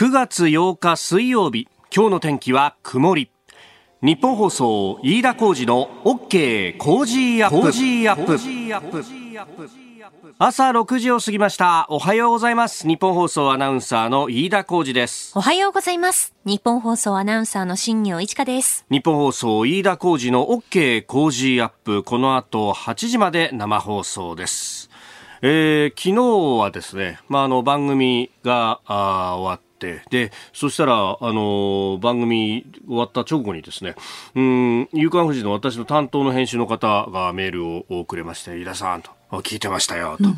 9月8日水曜日今日の天気は曇り。日本放送飯田浩二の OK 工事アップ。朝6時を過ぎました。おはようございます。日本放送アナウンサーの飯田浩二です。おはようございます。日本放送アナウンサーの新業一華です。日本放送飯田浩二の OK 工事アップ。この後8時まで生放送です。えー、昨日はですね、まあ、あの番組があ終わって、で、そしたら、あの、番組終わった直後にですね、うん、夕刊富士の私の担当の編集の方がメールをくれまして、井田さんと、聞いてましたよと、うんうん、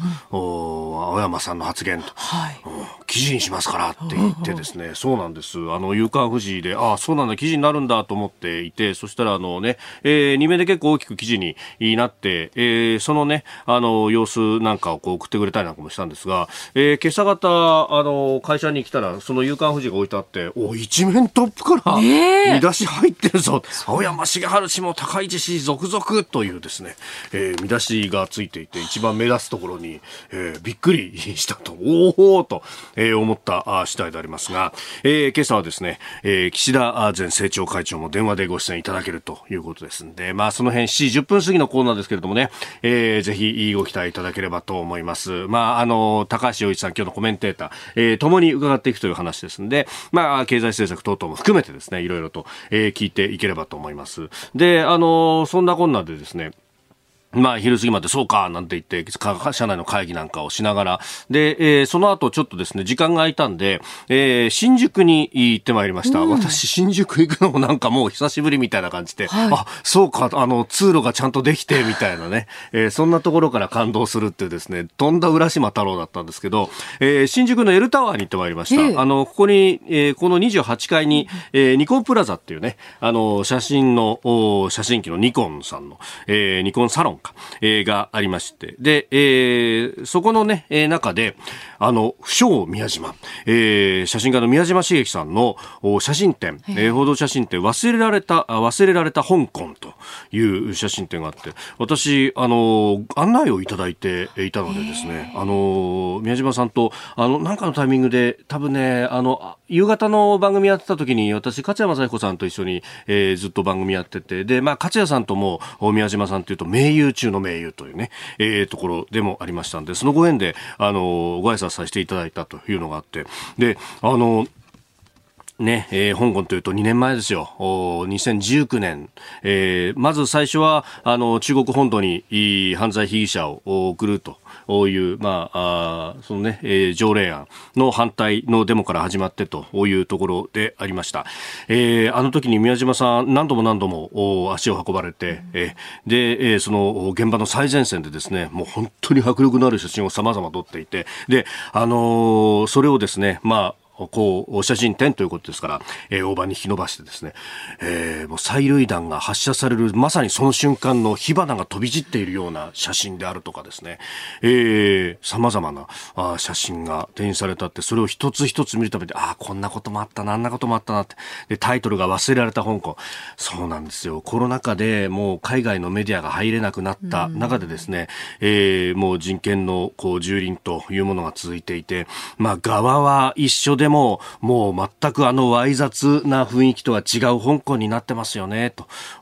青山さんの発言と、はい、記事にしますからって言ってですね、そうなんです。あの、夕刊富士で、ああ、そうなんだ、記事になるんだと思っていて、そしたらあのね、えー、2面で結構大きく記事になって、えー、そのね、あの、様子なんかをこう送ってくれたりなんかもしたんですが、えー、今朝方、あの、会社に来たら、その夕刊富士が置いてあって、お、一面トップから見出し入ってるぞ、青山茂春氏も高市氏続々というですね、えー、見出しがついていて、一番目立つところに、えー、びっくりしたと、おおと、えー、思った次第でありますが、えー、今朝はですね、えー、岸田前政調会長も電話でご出演いただけるということですんで、まあその辺7時10分過ぎのコーナーですけれどもね、えー、ぜひご期待いただければと思います。まああの、高橋洋一さん今日のコメンテーター、えー、共に伺っていくという話ですんで、まあ経済政策等々も含めてですね、いろいろと、えー、聞いていければと思います。で、あの、そんなこんなでですね、まあ、昼過ぎまでそうか、なんて言って、社内の会議なんかをしながら、で、えー、その後ちょっとですね、時間が空いたんで、えー、新宿に行ってまいりました。うん、私、新宿行くのもなんかもう久しぶりみたいな感じで、はい、あ、そうか、あの、通路がちゃんとできて、みたいなね、えー、そんなところから感動するっていうですね、とんだ浦島太郎だったんですけど、えー、新宿の L タワーに行ってまいりました。あの、ここに、えー、この28階に、えー、ニコンプラザっていうね、あの、写真の、写真機のニコンさんの、えー、ニコンサロンか、えー、がありまして、で、えー、そこのね、えー、中で、あの、不詳宮島、えー、写真家の宮島茂樹さんの写真展、えー、報道写真展、忘れられた、忘れられた香港という写真展があって、私、あの、案内をいただいていたのでですね、あの、宮島さんと、あの、なんかのタイミングで、多分ね、あの、夕方の番組やってた時に、私、勝谷正彦さんと一緒に、えー、ずっと番組やってて、で、まあ、勝谷さんとも、宮島さんというと、名優中の盟友というね、えー、ところでもありましたんで、そのご縁で、あの、ご挨拶させていただいたというのがあって、で、あの、ね、えー、香港というと2年前ですよ。お2019年、えー、まず最初は、あの、中国本土に犯罪被疑者を送るという、まあ、あそのね、えー、条例案の反対のデモから始まってというところでありました。えー、あの時に宮島さん何度も何度も足を運ばれて、えー、で、えー、その現場の最前線でですね、もう本当に迫力のある写真を様々撮っていて、で、あのー、それをですね、まあ、こう、写真展ということですから、えー、大場に引き伸ばしてですね、えー、もう催涙弾が発射される、まさにその瞬間の火花が飛び散っているような写真であるとかですね、えー、様々なあ写真が展示されたって、それを一つ一つ見るために、ああ、こんなこともあったな、あんなこともあったなって、で、タイトルが忘れられた香港。そうなんですよ。コロナ禍でもう海外のメディアが入れなくなった中でですね、えー、もう人権のこう、蹂躙というものが続いていて、まあ、側は一緒でも、もう全くあのわい雑な雰囲気とは違う香港になってますよね、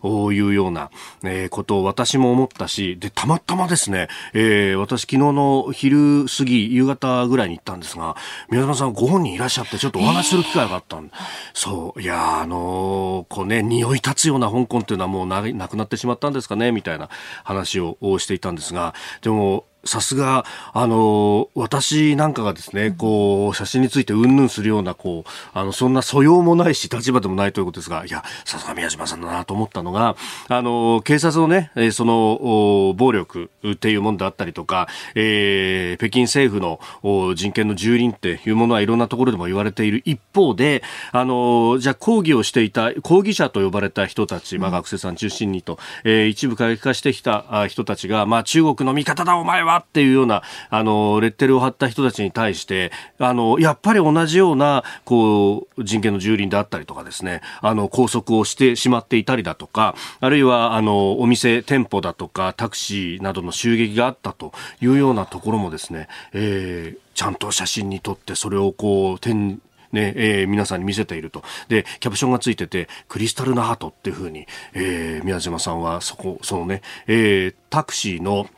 というような、えことを私も思ったし、で、たまたまですね、えー、私昨日の昼過ぎ、夕方ぐらいに行ったんですが、宮島さんご本人いらっしゃってちょっとお話しする機会があったんで、えー、そう、いやあのー、こうね、匂い立つような香港っていうのはもうななくなってしまったんですかね、みたいな話をしていたんですが、でも、さすが、あの、私なんかがですね、こう、写真についてうんぬんするような、こう、あの、そんな素養もないし、立場でもないということですが、いや、さすが宮島さんだなと思ったのが、あの、警察のね、その、暴力っていうもんであったりとか、えー、北京政府の人権の蹂躙っていうものはいろんなところでも言われている一方で、あの、じゃあ抗議をしていた、抗議者と呼ばれた人たち、まあ学生さん中心にと、えー、一部過激化してきた人たちが、まあ中国の味方だお前ははっていうような、あの、レッテルを貼った人たちに対して、あの、やっぱり同じような、こう、人権の蹂躙であったりとかですね、あの、拘束をしてしまっていたりだとか、あるいは、あの、お店、店舗だとか、タクシーなどの襲撃があったというようなところもですね、えー、ちゃんと写真に撮って、それをこう、展ね、えー、皆さんに見せていると。で、キャプションがついてて、クリスタルナハートっていうふうに、えー、宮島さんはそこ、そのね、えー、タクシーの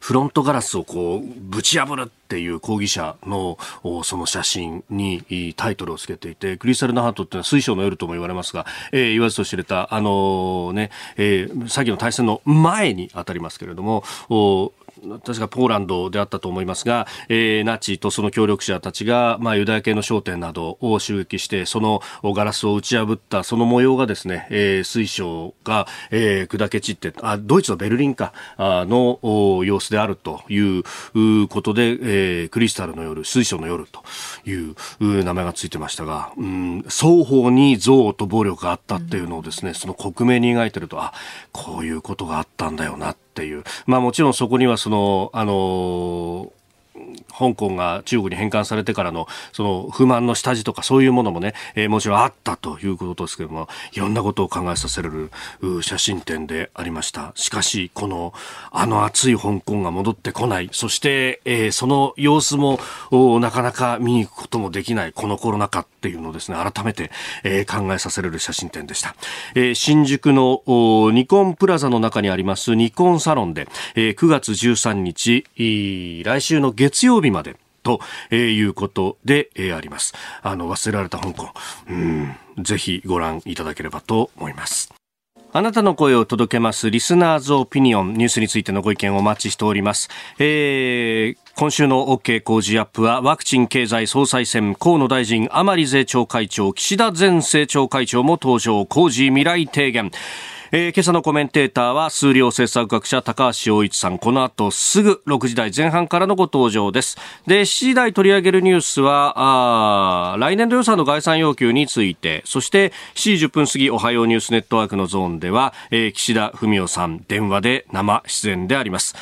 フロントガラスをこう、ぶち破るっていう抗議者のその写真にタイトルをつけていて、クリスタルナハートっていうのは水晶の夜とも言われますが、えー、言わずと知れた、あのー、ね、えー、詐欺の対戦の前に当たりますけれども、確かポーランドであったと思いますが、えー、ナチとその協力者たちが、まあ、ユダヤ系の商店などを襲撃して、そのガラスを打ち破ったその模様がですね、えー、水晶が、えー、砕け散って、あ、ドイツのベルリンか、あの様子であるということで、えー、クリスタルの夜、水晶の夜という名前がついてましたが、うん、双方に憎悪と暴力があったっていうのをですね、その克明に描いてると、あ、こういうことがあったんだよなってっていう、まあもちろんそこにはその、あの香港が中国に返還されてからのその不満の下地とかそういうものもね、えー、もちろんあったということですけどもいろんなことを考えさせられる写真展でありました。しかしこのあの暑い香港が戻ってこない。そして、えー、その様子もなかなか見に行くこともできない。このコロナ禍っていうのをですね改めて、えー、考えさせられる写真展でした、えー、新宿のニコンプラザの中にありますニコンサロンで、えー、9月13日来週の月曜日までと、えー、いうことで、えー、あります。あの、忘れられた香港。うん、ぜひご覧いただければと思います。あなたの声を届けますリスナーズオピニオンニュースについてのご意見をお待ちしております。えー、今週の OK 工事アップはワクチン経済総裁選河野大臣甘利税調会長岸田前政調会長も登場工事未来提言えー、今朝のコメンテーターは数量政策学者高橋洋一さん。この後すぐ6時台前半からのご登場です。で7時台取り上げるニュースはあ来年度予算の概算要求について。そして7時10分過ぎおはようニュースネットワークのゾーンでは、えー、岸田文雄さん電話で生出演であります。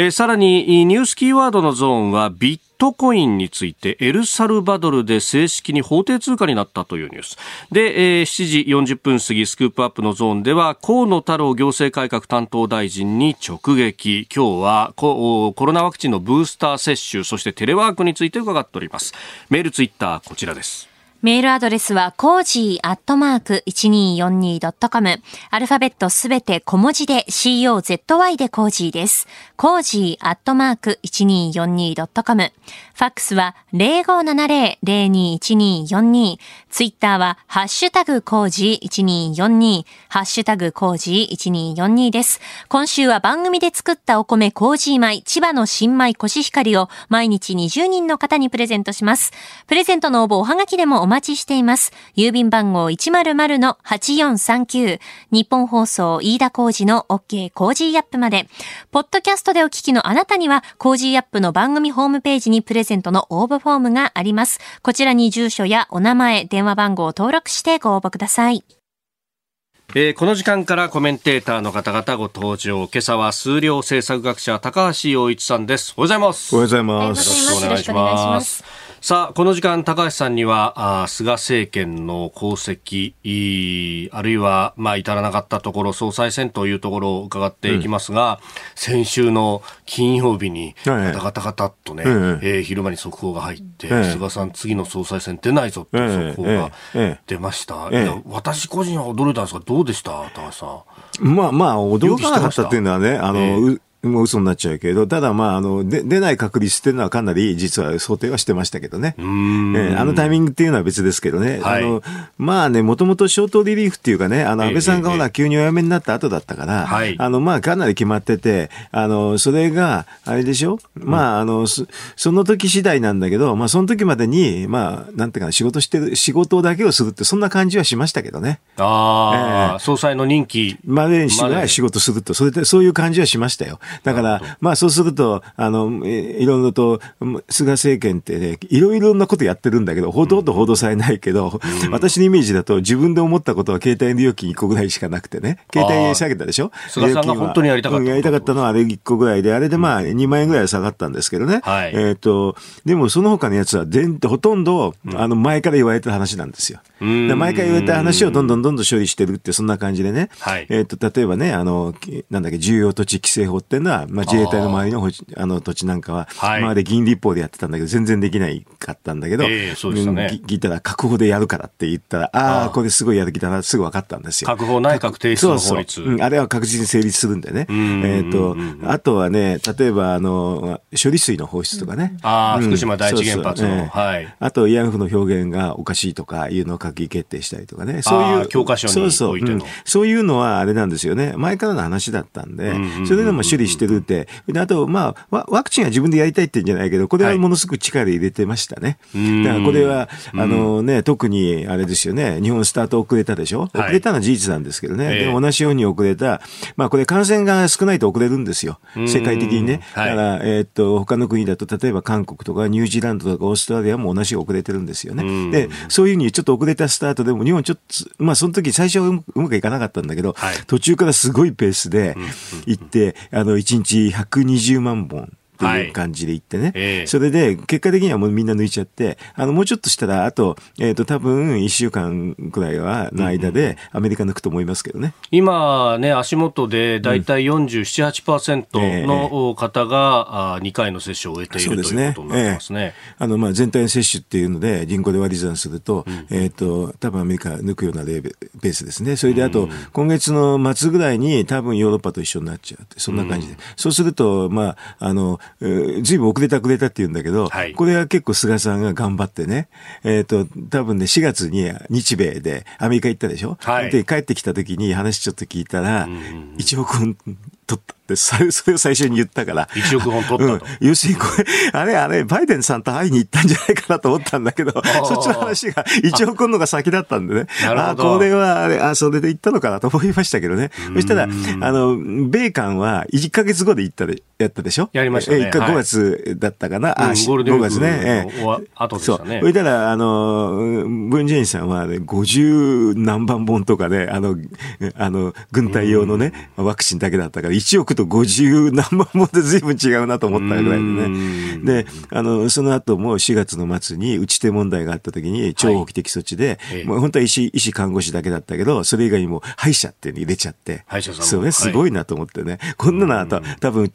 えー、さらにニュースキーワードのゾーンはビットコインについてエルサルバドルで正式に法定通貨になったというニュース。で、えー、7時40分過ぎスクープアップのゾーンでは河野太郎行政改革担当大臣に直撃。今日はコロナワクチンのブースター接種そしてテレワークについて伺っております。メールツイッターこちらです。メールアドレスは、コージーアットマーク 1242.com。アルファベットすべて小文字で COZY でコージーです。コージーアットマーク 1242.com。ファックスは0570-021242。ツイッターは、ハッシュタグコージー1242。ハッシュタグコージー1242です。今週は番組で作ったお米コージー米、千葉の新米コシヒカリを毎日20人の方にプレゼントします。プレゼントの応募おはがきでも待ちしています。郵便番号100-8439。日本放送飯田工事の OK 工事アップまで。ポッドキャストでお聞きのあなたには、工事アップの番組ホームページにプレゼントの応募フォームがあります。こちらに住所やお名前、電話番号を登録してご応募ください。えー、この時間からコメンテーターの方々ご登場。今朝は数量政策学者高橋洋一さんです。おはようございます。おはようございます。よろしくお願いします。さあ、この時間、高橋さんには、あ菅政権の功績、あるいは、まあ、至らなかったところ、総裁選というところを伺っていきますが、うん、先週の金曜日に、ガタガタガタっとね、ええ。ー、昼間に速報が入って、え菅さん次の総裁選出ないぞっていう速報が出ました。私個人は驚いたんですが、どうでした？高橋さん。まあまあ、驚かなかった。っていうのはね、あの、もう嘘になっちゃうけど、ただまあ、あの、で、出ない確率っていうのはかなり実は想定はしてましたけどね。えー、あのタイミングっていうのは別ですけどね。はい、あの、まあね、もともとショートリリーフっていうかね、あの、安倍さんがほら、急にお辞めになった後だったから、あの、まあ、かなり決まってて、あの、それが、あれでしょ？まあ、あの、その時次第なんだけど、まあ、その時までに、まあ、なんていうか仕事してる、仕事だけをするって、そんな感じはしましたけどね。ああ、えー、総裁の任期までに仕事すると、それで、そういう感じはしましたよ。だから、まあそうすると、あの、いろいろと、菅政権ってね、いろいろなことやってるんだけど、ほとんど報道されないけど、うん、私のイメージだと自分で思ったことは携帯の料金1個ぐらいしかなくてね、携帯下げたでしょ？菅さんが本当にやりたかった、うん、やりたかったのはあれ1個ぐらいで、あれでまあ2万円ぐらい下がったんですけどね。はい、えっ、と、でもその他のやつは全、ほとんど、あの、前から言われた話なんですよ。で毎回言われた話をどんどんどんどん処理してるって、そんな感じでね。はい、えっ、と、例えばね、あの、なんだっけ、重要土地規制法っていうのは、まあ、自衛隊の周りのあの土地なんかは、はい、今まで議員立法でやってたんだけど、全然できないかったんだけど、えー、そうでしたね。聞いたら、確保でやるからって言ったら、ああ、これすごいやる気だな、すぐ分かったんですよ。確保内閣提出の法律。そうそう、うん、あれは確実に成立するんでね。えっ、と、あとはね、例えば、あの、処理水の放出とかね。ああ、福島第一原発の。はい。あと、慰安婦の表現がおかしいとかいうのを閣議決定したりとかね。そういう。教科書にそうそう、うん、そういうのはあれなんですよね。前からの話だったんで、それでも処理してるって。で、あと、まあ、ワクチンは自分でやりたいって言うんじゃないけど、これはものすごく力入れてましたね。はい、だからこれは、あのね、特にあれですよね、日本スタート遅れたでしょ？遅れたのは事実なんですけどね。はい、でも同じように遅れた、まあこれ感染が少ないと遅れるんですよ。世界的にね。だから、えっと、他の国だと、例えば韓国とかニュージーランドとかオーストラリアも同じ遅れてるんですよね。で、そういうふうにちょっと遅れたスタートでも日本ちょっと、まあその時最初はうまくいかなかったんだけど、はい、途中からすごいペースで行って、あの、1日120万本。っていう感じで言ってね、はいえ。ー、それで結果的にはもうみんな抜いちゃって、あのもうちょっとしたら、あと、えっ、ー、と多分1週間くらいはの間でアメリカ抜くと思いますけどね。今ね、足元で大体47、8%の方が、2回の接種を終えている、ということになってますね。あのまあ全体の接種っていうので、人口で割り算すると、うん、えっ、ー、と、多分アメリカ抜くようなレーベペースですね。それであと、今月の末ぐらいに多分ヨーロッパと一緒になっちゃうって、そんな感じで。うん、そうすると、まあ、あの、ずいぶん遅れた遅れたって言うんだけど、はい、これは結構菅さんが頑張ってね、えっ、ー、と、多分ね、4月に日米でアメリカ行ったでしょ、はい、で、帰ってきた時に話ちょっと聞いたら、1億円取った。って、それを最初に言ったから。1億本取ったと。うん、要するにこれ、あれあれ、バイデンさんと会いに行ったんじゃないかなと思ったんだけど、そっちの話が1億のが先だったんでね。あこれは、あれ、あ、それで行ったのかなと思いましたけどね。そしたら、あの、米韓は1ヶ月後で行ったで、やったでしょ？やりましたね。1回5月だったかな？はい、あ、5月ね。ええ。後でしたね。そしたら、あの、ブンジェインさんは、ね、50何万本とかね、あの、あの、軍隊用のね、ワクチンだけだったから、1億と50何万本で随分違うなと思ったぐらいでね。で、あの、その後も4月の末に打ち手問題があった時に、超法規的措置で、はい、もう本当は医師、医師看護師だけだったけど、それ以外にも歯医者って入れちゃって。歯医者さんそれすごいなと思ってね。こんなのは多分、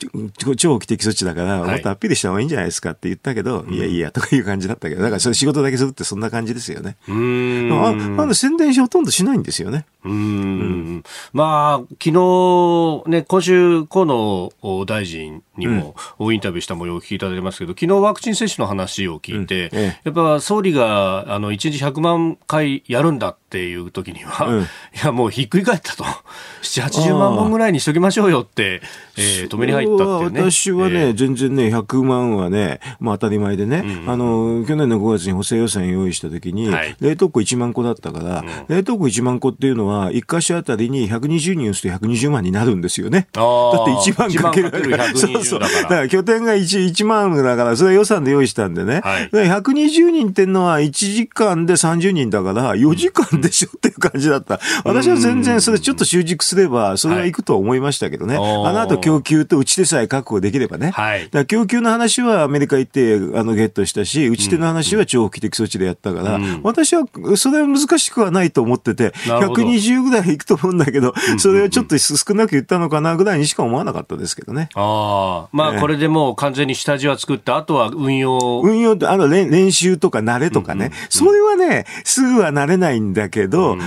超法規的措置だから、もっとアピールした方がいいんじゃないですかって言ったけど、いやいや、とかいう感じだったけど、だからそれ仕事だけするってそんな感じですよね。うん。あ、あの宣伝しほとんどしないんですよね。うん。まあ、昨日、ね、今週、河野大臣にもインタビューした模様を聞いていただいてますけど、昨日ワクチン接種の話を聞いて、やっぱ総理があの1日100万回やるんだっていう時には、うん、いやもうひっくり返ったと、7、80万本ぐらいにしときましょうよって、えー、止めに入ったっていうね。私はね、えー、全然ね、100万はね、まあ当たり前でね、うん、あの、去年の5月に補正予算用意した時に、はい、冷凍庫1万個だったから、うん、冷凍庫1万個っていうのは、1箇所あたりに120人打つと120万になるんですよね。だって1万かける。そうそう。だから拠点が 1, 1万だから、それは予算で用意したんでね。はい、120人ってのは1時間で30人だから、4時間でしょっていう感じだった。私は全然それちょっと習熟すれば、それはい。くと思いましたけどね。はい、あの後供給と打ち手さえ確保できればね。はい、だ供給の話はアメリカ行ってあのゲットしたし、打ち手の話は長期的措置でやったから、うん、私はそれは難しくはないと思ってて、120ぐらいいくと思うんだけど、それをちょっと少なく言ったのかなぐらいにしか思わなかったですけどね。ああ、まあこれでもう完全に下地は作って、あとは運用。運用あの練習とか慣れとかね、それはね、すぐは慣れないんだけど、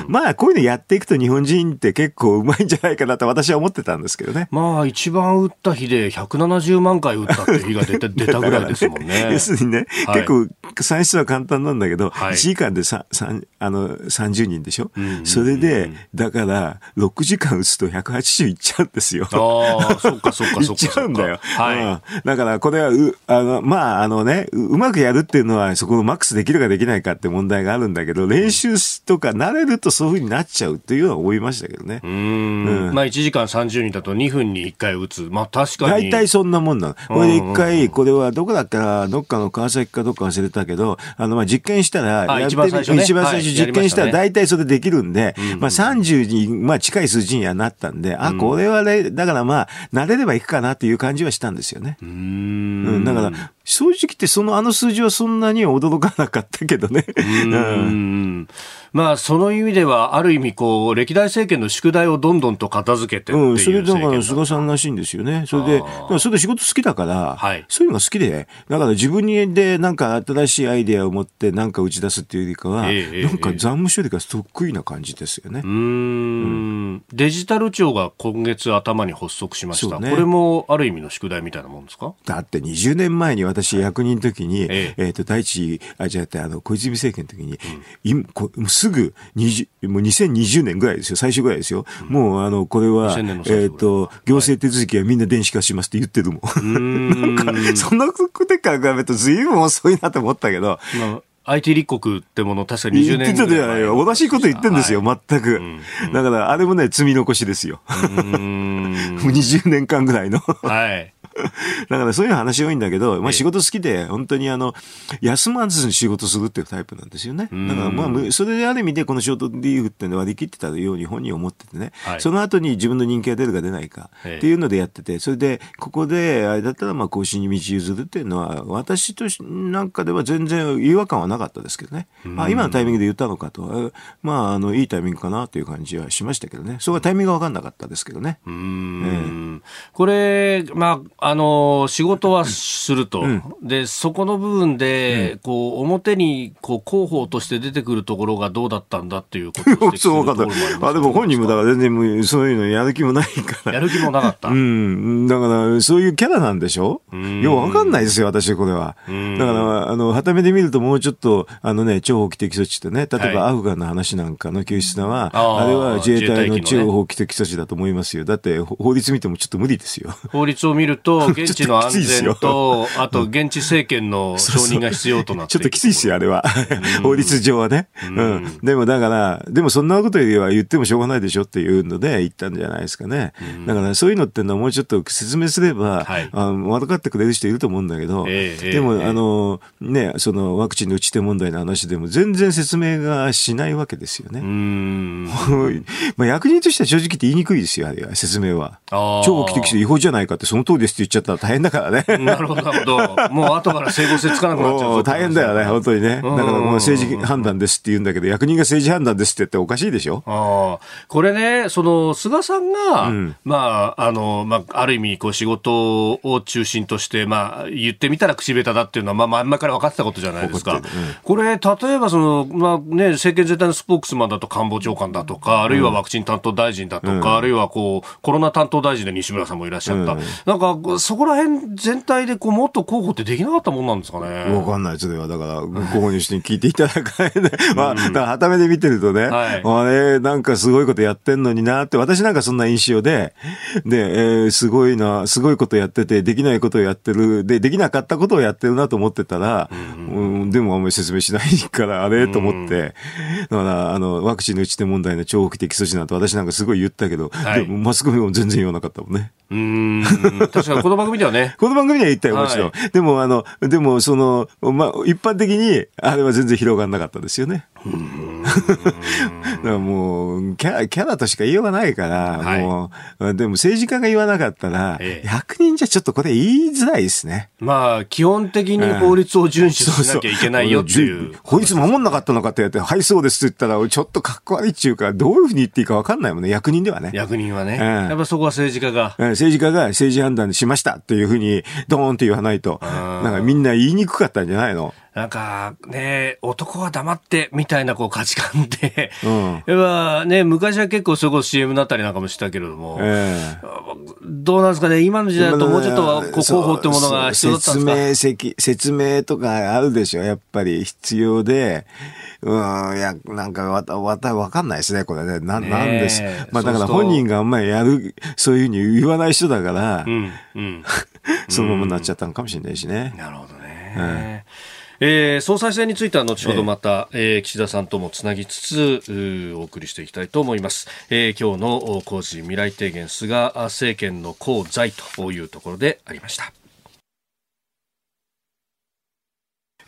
まあこういうのやっていくと日本人って結構うまいんじゃないかなと私は思ってたんですけどね。まあ一番打った日で170万回打ったって日が出た 出たぐらいですもんね。要するにね、はい、結構算出は簡単なんだけど、はい、1時間でささあの30人でしょ、うんうんうん、それで、だから6時間打つと180いっちゃうんですよ。ああ、そっかそっかそっか。いっちゃうんだよ。はい、うん。だからこれはう、あの、まあ、あのねう、うまくやるっていうのはそこのマックスできるかできないかって問題があるんだけど、練習とか慣れるとそういうふうになっちゃうっていうのは思いましたけどね。うんうん、まあ1時間30人だと2分に1回打つ。まあ確かに。大体そんなもんなの。これで1回、これはどこだっけな、どっかの川崎かどっか忘れたけど、あの、まあ実験したら、やってみ、一番最初、ね、一番最初実験したら大体それできるんで、はい、まあ30に、まあ近い数字にはなったんで、あ、これはね、だからまあ、慣れればいくかなっていう感じはしたんですよね。うん。だから、正直言ってそのあの数字はそんなに驚かなかったけどね。うん。まあ、その意味では、ある意味、こう、歴代政権の宿題をどんどんと片付けてうん、それだから菅さんらしいんですよね。それで、それで仕事好きだから、はい、そういうのが好きで、だから自分にでなんか新しいアイデアを持ってなんか打ち出すっていうよりかは、えー、なんか残務処理が得意な感じですよね。うんうんデジタル庁が今月頭に発足しました。ね、これもある意味の宿題みたいなもんですか？だって20年前に私役人の時に、えー、えーと第一、あ、じゃあ、あの、小泉政権の時に、うん、こすぐ20、もう2020年ぐらいですよ、最初ぐらいですよ。うん、もう、あの、これは、えっ、ー、と、行政手続きはみんな電子化しますって言ってるもん。ん。なんか、そんなことから比べると随分遅いなと思ったけど、まあ IT 立国ってもの確か20年言ってたじゃないよ。同じこと言ってんですよ、はい、全く、うん。うん。だから、あれもね、積み残しですよ。20 年間ぐらいの。はい。だからそういう話多いんだけど、まあ仕事好きで、本当にあの、休まずに仕事するっていうタイプなんですよね。だからまあ、それである意味でこのショートリーグっていうのは割り切ってたように本人思っててね、はい、その後に自分の人気が出るか出ないかっていうのでやってて、それで、ここで、あれだったらまあ更新に道譲るっていうのは、私となんかでは全然違和感はなかったですけどね。あ今のタイミングで言ったのかと、まあ、あの、いいタイミングかなという感じはしましたけどね。そこはタイミングが分かんなかったですけどね。うん、えー、これ、まあ、あの、仕事はすると、うん、でそこの部分で、うん、こう表にこう広報として出てくるところがどうだったんだっていうこと そうかあでも本人もだから全然そういうのやる気もないからやる気もなかった、うん、だからそういうキャラなんでしょ？よくわかんないですよ私これは。だからあのはためで見るともうちょっとあのね超法規的措置ってね例えばアフガンの話なんかの救出は、はい、あれは自衛隊の超法規的措置だと思いますよ。だって法律見てもちょっと無理ですよ。法律を見ると現地の安全と、あと現地政権の承認が必要となってちょっときついですよ、あれは。法律上はね。うん。でもだから、でもそんなことよりは言ってもしょうがないでしょっていうので言ったんじゃないですかね。だからそういうのってのはもうちょっと説明すれば、はい、あ分かってくれる人いると思うんだけど、えー、でも、えー、あの、ね、そのワクチンの打ち手問題の話でも全然説明がしないわけですよね。まあ役人としては正直言って言いにくいですよ、あれは、説明は。超危機的違法じゃないかってその通りですっっちゃったら大変だからね。なるほど、なるほど。もう後から整合性つかなくなっちゃう。大変だよね、本当にね。だからもう政治判断ですって言うんだけど、役人が政治判断ですって言っておかしいでしょあこれね、その、菅さんが、うん、まあ、あの、まあ、ある意味、こう、仕事を中心として、まあ、言ってみたら口下手だっていうのは、まあ、前々から分かってたことじゃないですか。うん、これ、例えば、その、まあね、政権全体のスポークスマンだと官房長官だとか、あるいはワクチン担当大臣だとか、うん、あるいはこう、コロナ担当大臣で西村さんもいらっしゃった。なんか、そこら辺全体でこう、もっと候補ってできなかったもんなんですかね。わかんない、それは。だから、候補にして聞いていただかないで。まあ、はためで見てるとね、はい、あれ、なんかすごいことやってんのになって、私なんかそんな印象で、で、えー、すごいな、すごいことやってて、できないことをやってる、で、できなかったことをやってるなと思ってたら、うん、うん、でもあんまり説明しないから、あれ、と思って、だから、あの、ワクチンの打ち手問題の長期的措置なんて私なんかすごい言ったけど、はい、でもマスコミも全然言わなかったもんね。うん。確かにこの番組ではね。この番組では言ったよ、もちろん。はい、でも、あの、でも、その、まあ、一般的に、あれは全然広がらなかったですよね。だからもうキャラ、キャラとしか言いようがないから、はい、もう、でも政治家が言わなかったら、ええ、役人じゃちょっとこれ言いづらいですね。まあ、基本的に法律を遵守しなきゃいけないよっていう。そうそう法律守んなかったのかって言って、はい、そうですって言ったら、ちょっとかっこ悪いっていうか、どういうふうに言っていいか分かんないもんね、役人ではね。役人はね。うん、やっぱそこは政治家が。政治家が政治判断しましたっていうふうに、ドーンって言わないと、なんかみんな言いにくかったんじゃないの？なんかね、男は黙ってみたいなこう価値観で、うん、やっぱね、昔は結構そこ CM だったりなんかもしたけれども、えー、どうなんですかね、今の時代だともうちょっとこう広報ってものが必要だったんですか？説明、説明とかあるでしょ、やっぱり必要で、うん、いや、なんかわた、わた、わかんないですね、これね。な、なんです。まあだから本人があんまりやる、そういうふうに言わない人だから、うん、うん、そのままなっちゃったのかもしれないしね。なるほどね。うんえー、総裁選については後ほどまた、えー、えー、岸田さんともつなぎつつお送りしていきたいと思います、えー、今日の工事未来提言菅政権の功罪というところでありました。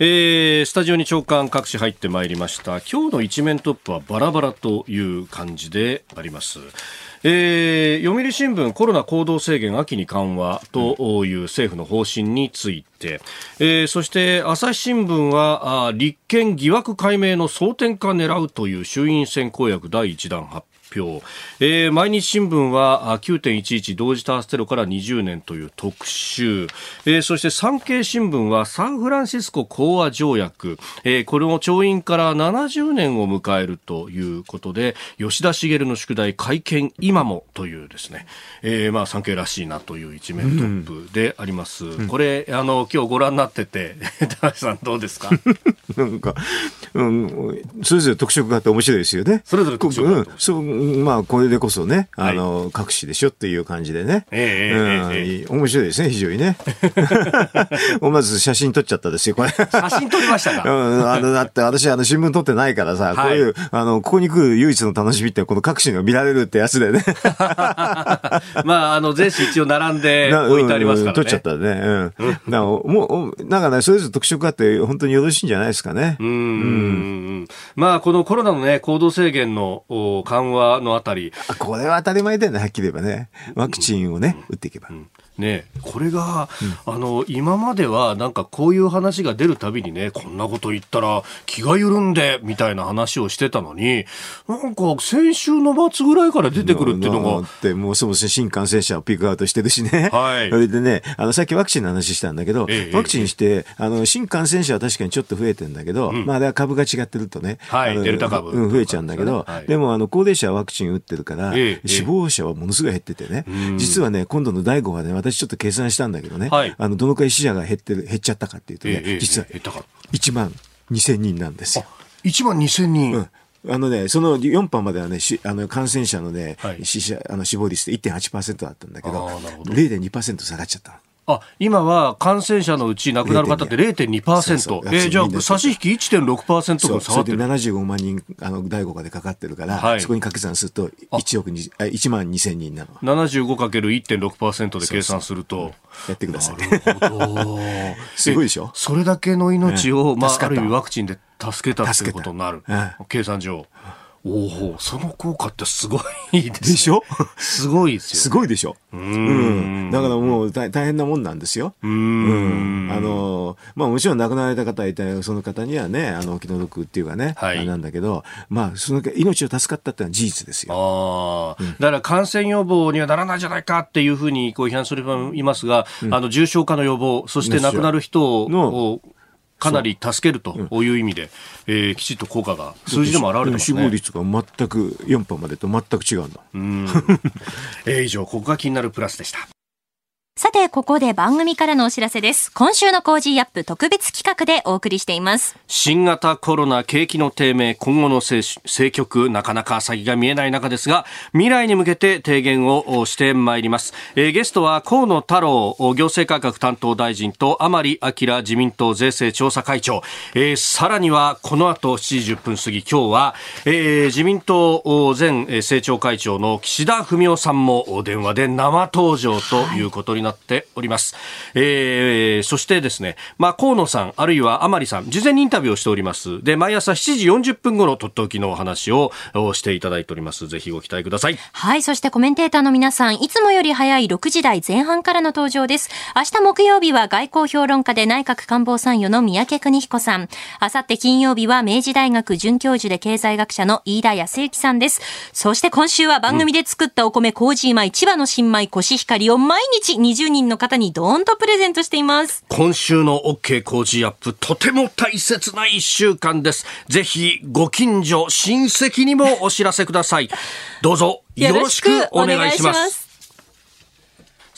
えー、スタジオに長官各紙入ってまいりました。今日の一面トップはバラバラという感じでありますえー、読売新聞コロナ行動制限秋に緩和という政府の方針について、えー、そして朝日新聞はあ立憲疑惑解明の争点化狙うという衆院選公約第1弾発表、えー、毎日新聞は9.11同時多発テロから20年という特集、えー、そして産経新聞はサンフランシスコ講和条約、えー、これも調印から70年を迎えるということで吉田茂の宿題会見今もというですね、えー、まあ産経らしいなという一面トップであります、うん、これあの今日ご覧になってて 高橋さんどうですか？なんか、うん、それぞれ特色があって面白いですよね。それぞれ特色があって、うんまあ、これでこそね、あの、はい、各紙でしょっていう感じでね。ええうん、面白いですね、非常にね。思わず写真撮っちゃったですよ、これ。写真撮りましたか？うん、あの、だって私、あの、新聞撮ってないからさ、はい、こういう、あの、ここに来る唯一の楽しみって、この各紙が見られるってやつでね。まあ、あの、全紙一応並んで置いてありますからね。撮っちゃったね。うん。うん、なもう、なんかね、それぞれ特色があって、本当によろしいんじゃないですかね。うん。うんまあ、このコロナのね、行動制限の緩和のあたり。これは当たり前だよね、はっきり言えばね。ワクチンをね、打っていけば。うんね、これが、うん、あの今まではなんかこういう話が出るたびにねこんなこと言ったら気が緩んでみたいな話をしてたのになんか先週の末ぐらいから出てくるっていうのが。ってもうそもそも新感染者をピークアウトしてるしね、はい、それでねあのさっきワクチンの話したんだけど、ええ、ワクチンして、あの新感染者は確かにちょっと増えてるんだけど、うん、まあ、あ株が違ってるとね、はい、デルタ株、うん、増えちゃうんだけど、はい、でもあの高齢者はワクチン打ってるから、え、死亡者はものすごい減っててね、実はね今度の第5波で私ちょっと計算したんだけどね、はい、あのどのくらい死者が減ってる減っちゃったかっていうとね、え実は1万2000人なんですよ。1万2000人、うん。あのね、その4波まではね、しあの感染者のね、はい、死者あの死亡率って1.8%だったんだけど、ど。0.2%下がっちゃった。あ今は感染者のうち亡くなる方って0.2%、えー、じゃあ差し引き1.6%分下がってる。それで75万人あの第5波でかかってるから、はい、そこに掛け算すると1億に1万2000人なの。75×1.6% で計算すると。やってください。すごいでしょ？それだけの命を、まあ、ある意味ワクチンで助けたということになる、計算上。おお、その効果ってすごいです、ね、でしょ？すごいですよ、ね、すごいでしょ？うん。だからもう大変なもんなんですよ。うん。あの、まあもちろん亡くなられた方いたその方にはね、あの、気の毒っていうかね、はい、なんだけど、まあ、その命を助かったってのは事実ですよ。ああ、うん、だから感染予防にはならないじゃないかっていうふうにこう批判する人もいますが、うん、あの、重症化の予防、そして亡くなる人を、かなり助けるという意味で、えー、きちっと効果が数字でも現れてます、ね、死亡率が全く4波までと全く違うんだ。うん、えー、以上、ここが気になるプラスでした。さて、ここで番組からのお知らせです。今週のコージーアップ特別企画でお送りしています。新型コロナ景気の低迷、今後の政局、なかなか先が見えない中ですが、未来に向けて提言をしてまいります。えー、ゲストは河野太郎行政改革担当大臣と甘利明自民党税制調査会長、えー、さらにはこの後7時10分過ぎ、今日は、えー、自民党前政調会長の岸田文雄さんも電話で生登場ということになってっております。えー、そしてですね、まあ、河野さん、あるいは甘利さん、事前にインタビューをしております。で、毎朝7時40分頃、とっておきのお話をしていただいております。ぜひご期待ください。はい、そしてコメンテーターの皆さん、いつもより早い6時台前半からの登場です。明日木曜日は外交評論家で内閣官房参与の三宅邦彦さん。あさって金曜日は明治大学准教授で経済学者の飯田康之さんです。そして今週は番組で作ったお米、コージー米、千葉の新米、コシヒカリを毎日20人の方にドーンとプレゼントしています。今週の OK 工事アップ、とても大切な一週間です。ぜひ、ご近所、親戚にもお知らせください。どうぞ、よろしくお願いします。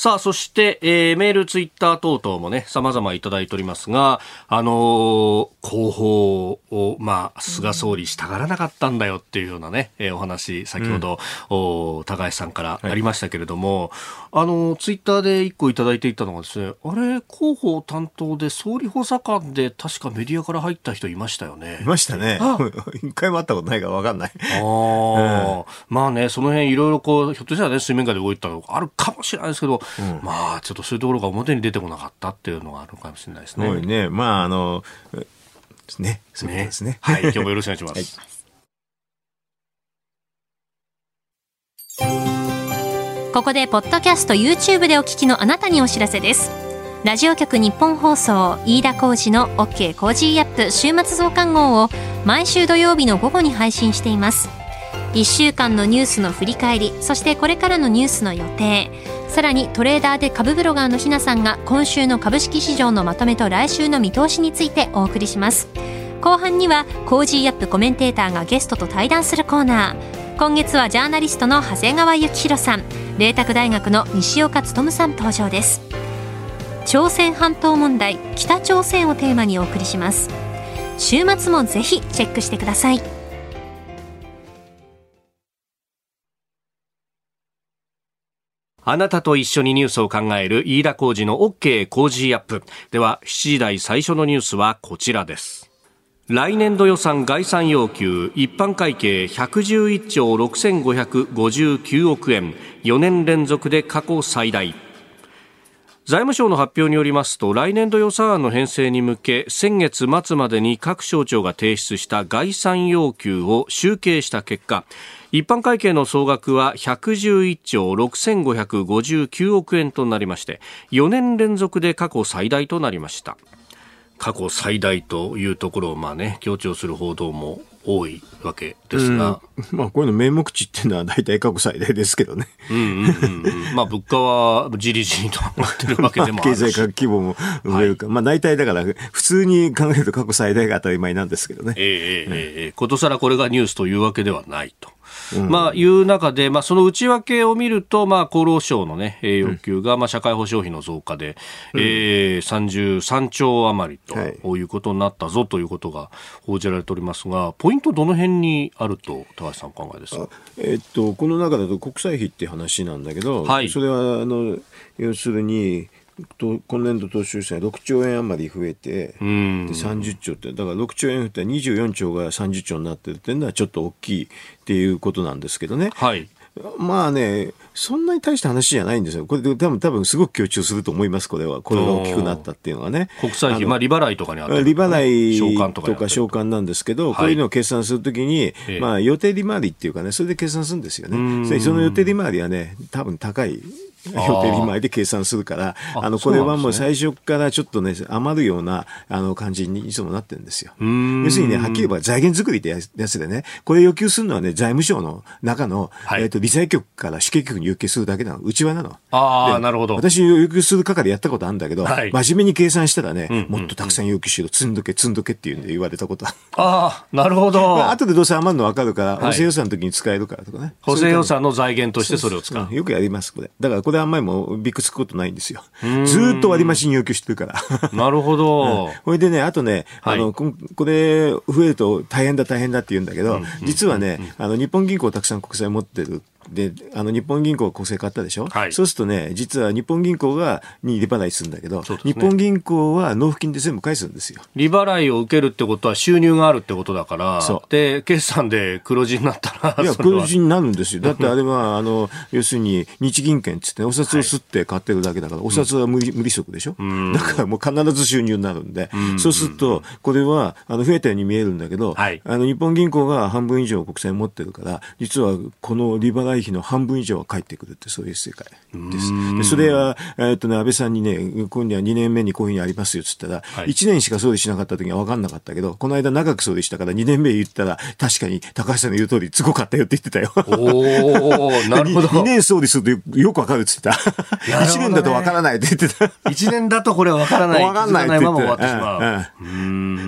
さあ、そして、えー、メール、ツイッター等々もね、様々いただいておりますが、あのー、広報を、まあ、菅総理したがらなかったんだよっていうようなね、えー、お話、先ほど、うん、お高橋さんからありましたけれども、はい、あのー、ツイッターで一個いただいていたのがですね、あれ、広報担当で総理補佐官で確かメディアから入った人いましたよね。いましたね。一回も会ったことないからわかんない。ああ、うん、まあね、その辺いろいろこう、ひょっとしたらね、水面下で動いたのあるかもしれないですけど、うん、まあ、ちょっとそういうところが表に出てこなかったっていうのがあるかもしれないですね。ね。まあ、あの、ね、そういうことですね。ねはい、今日もよろしくお願いします。はいここでポッドキャスト YouTube でお聞きのあなたにお知らせですラジオ局日本放送飯田浩司の OK コージーアップ週末増刊号を毎週土曜日の午後に配信しています1週間のニュースの振り返りそしてこれからのニュースの予定。さらにトレーダーで株ブロガーのひなさんが今週の株式市場のまとめと来週の見通しについてお送りします。後半にはコージーアップコメンテーターがゲストと対談するコーナー。今月はジャーナリストの長谷川幸洋さん。麗澤大学の西岡力さん登場です。朝鮮半島問題北朝鮮をテーマにお送りします。週末もぜひチェックしてください。あなたと一緒にニュースを考える飯田浩二の OK 工事アップ。では、7時台最初のニュースはこちらです。来年度予算概算要求一般会計111兆6559億円4年連続で過去最大財務省の発表によりますと来年度予算案の編成に向け先月末までに各省庁が提出した概算要求を集計した結果一般会計の総額は111兆6559億円となりまして4年連続で過去最大となりました。過去最大というところをまあね強調する報道も多いわけですが、うん、まあ、こういうの名目値っていうのは大体過去最大ですけどね。うんうんうんまあ、物価はじりじりとなってるわけでもある経済規模も増えるか、はい、まあ大体だから普通に考えると過去最大が当たり前なんですけどね。ええええ。ことさらこれがニュースというわけではないと。まあ、いう中で、まあ、その内訳を見ると、まあ、厚労省のね、要求が、まあ、社会保障費の増加で、うん、えー、33兆余りとい。うことになったぞということが報じられておりますが、ポイントどの辺にあると、高橋さんお考えですか？えー、っと、この中だと国債費って話なんだけど、はい、それは、あの、要するに、と今年度当初予算6兆円余り増えて、で30兆って、だから6兆円増えて24兆が30兆になってるっていうのはちょっと大きいっていうことなんですけどね。はい、まあね、そんなに大した話じゃないんですよ。これで多分、多分すごく強調すると思います、これは。これが大きくなったっていうのはね。国債費、まあ利払いとかにある、利払いとか償還なんですけど、はい、こういうのを計算するときに、まあ予定利回りっていうかね、それで計算するんですよね。その予定利回りはね、多分高い 予定利回りで計算するから、あの、これはもう最初からちょっとね、余るような、あの、感じにいつもなってるんですよ。要するにね、はっきり言えば財源作りってやつでね、これ要求するのはね、財務省の中の、はい、えっ、と、理財局から主計局に要求するだけなの。内輪なの。ああ、なるほど。私要求する係やったことあるんだけど、はい、真面目に計算したらね、うんうんうん、もっとたくさん要求しろ、積んどけ、積んどけっていうんで言われたことあああ、なるほど。まあ、後でどうせ余るの分かるから、補正予算の時に使えるからとかね。補正予算の財源としてそれを使う。よくやります、これ。だからこれあんまりもびくつくことないんですよ。ずっと割増に要求してるから。なるほど。これでね、あとね、あの、これ増えると大変だ大変だって言うんだけど、実はね、あの、日本銀行たくさん国債持ってるで、あの、日本銀行が国債買ったでしょ、はい、そうするとね、実は日本銀行が、に利払いするんだけど、ね、日本銀行は納付金で全部返すんですよ。利払いを受けるってことは収入があるってことだから。で、決算で黒字になったら、いや、黒字になるんですよ。だってあれは、あの、要するに、日銀券っつって、お札を吸って買ってるだけだから、はい、お札は無利,、無利息でしょ、うん、だからもう必ず収入になるんで、うん、そうすると、これは、あの、増えたように見えるんだけど、はい、あの、日本銀行が半分以上国債持ってるから、実はこの利払い費の半分以上は返ってくるって、そういう世界です。でそれは、えっとね、安倍さんにね、今夜は2年目にこういうふうにありますよっつったら、はい、1年しか総理しなかった時は分かんなかったけど、この間長く総理したから2年目言ったら、確かに高橋さんの言う通り、すごかったよって言ってたよ。おなるほど 2, 2, 年総理するとよく分かるって言ってた。1年だと分からないって言ってた。1年だとこれは分からない。分かんないって言ってた。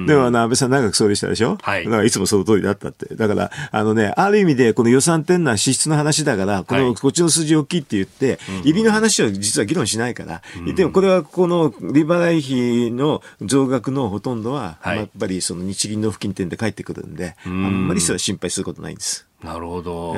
でも、安倍さん長く総理したでしょ？はい。だからいつもその通りだったって。だから、あのね、ある意味でこの予算っていうのは支出の話だから、この、こっちの数字大きいって言って、入りの話は実は議論しないから、でもこれはこの利払い費の増額のほとんどは、やっぱりその日銀の付近点で返ってくるんで、あんまりそれは心配することないんです。なるほど。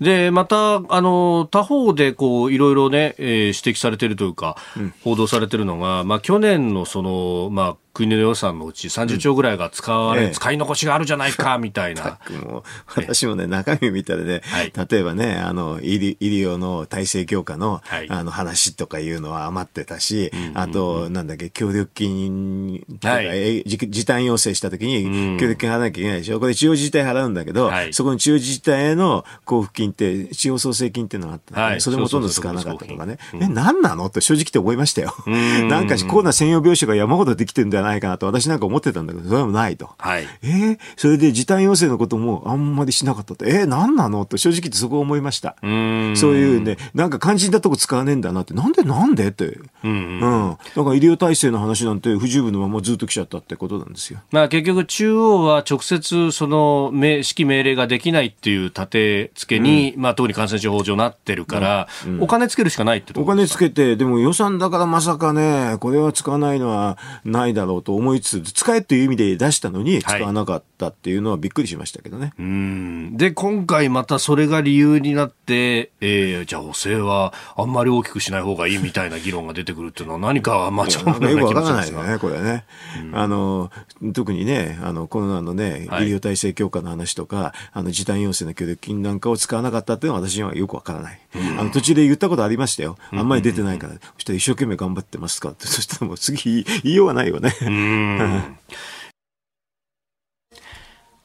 で、また、あの、他方で、こう、いろいろね、えー、指摘されているというか、うん、報道されているのが、まあ、去年のその、まあ、国の予算のうち30兆ぐらいが使われ、うん、使い残しがあるじゃないか、みたいな。も私もね、中身見たらね、はい、例えばね、あの、医療の体制強化の、はい、あの話とかいうのは余ってたし、うんうんうん、あと、なんだっけ、協力金はい、時短要請した時に、協力金払わなきゃいけないでしょ？これ地方自治体払うんだけど、はい、そこの地方自治体への交付金って、地方創生金っていうのがあった、ね、はい、それもほとんど使わなかったとかね。え、何なの？って正直って思いましたよ。なんかコロナ専用病床が山ほどできてるんじゃないかなと私なんか思ってたんだけど、それもないと。はい。えー、それで時短要請のこともあんまりしなかったと。えー、何なの？って正直言ってそこ思いました。うんそういうね、なんか肝心なとこ使わねえんだなって。なんでなんで？って。うん、うん。だから医療体制の話なんて不十分のままずっと来ちゃったってことなんですよ。まあ結局中央は直接その指揮命令ができないっていう立て付けに、うん、まあ特に感染症法上なってるから、うんうん、お金つけるしかないってお金つけて、でも予算だからまさかね、これは使わないのはないだろうと思いつつ、使えっていう意味で出したのに使わなかったっていうのはびっくりしましたけどね。はい、うんで、今回またそれが理由になって、えー、じゃあ補正はあんまり大きくしない方がいいみたいな議論が出てくるっていうのは何か まあちょっとよくわからないよね、これね。あの、特にね、あの、コロナのね、医療体制強化の話とか、はい、あの、時短要請の協力金なんかを使わなかったっていうのは私にはよくわからない。あの、途中で言ったことありましたよ。あんまり出てないから。そしたら一生懸命頑張ってますかって。そしたらもう次言いようがないよね。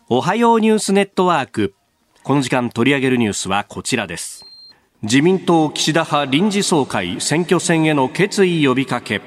おはようニュースネットワーク。この時間取り上げるニュースはこちらです。自民党岸田派臨時総会選挙戦への決意呼びかけ。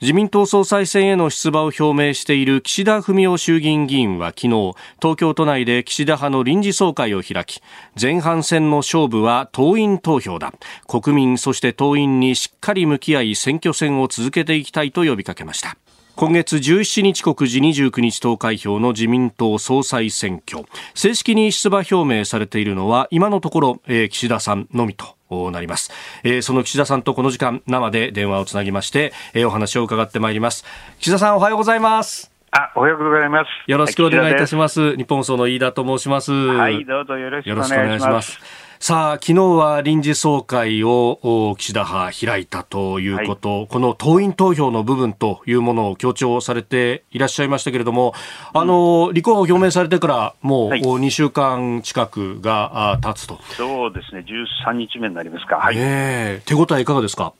自民党総裁選への出馬を表明している岸田文雄衆議院議員は昨日、東京都内で岸田派の臨時総会を開き、前半戦の勝負は党員投票だ。国民そして党員にしっかり向き合い選挙戦を続けていきたいと呼びかけました。今月17日告示29日投開票の自民党総裁選挙正式に出馬表明されているのは今のところ、えー、岸田さんのみとなります、えー、その岸田さんとこの時間生で電話をつなぎまして、えー、お話を伺ってまいります岸田さんおはようございますあ、おはようございます。よろしくお願いいたします。日本放送の飯田と申します。はい、どうぞよろしくお願いします。さあ、昨日は臨時総会を岸田派開いたということ、はい、この党員投票の部分というものを強調されていらっしゃいましたけれども、あの、立候補を表明されてからもう2週間近くが経つと。そうですね、13日目になりますか。はい。え。手応えいかがですか？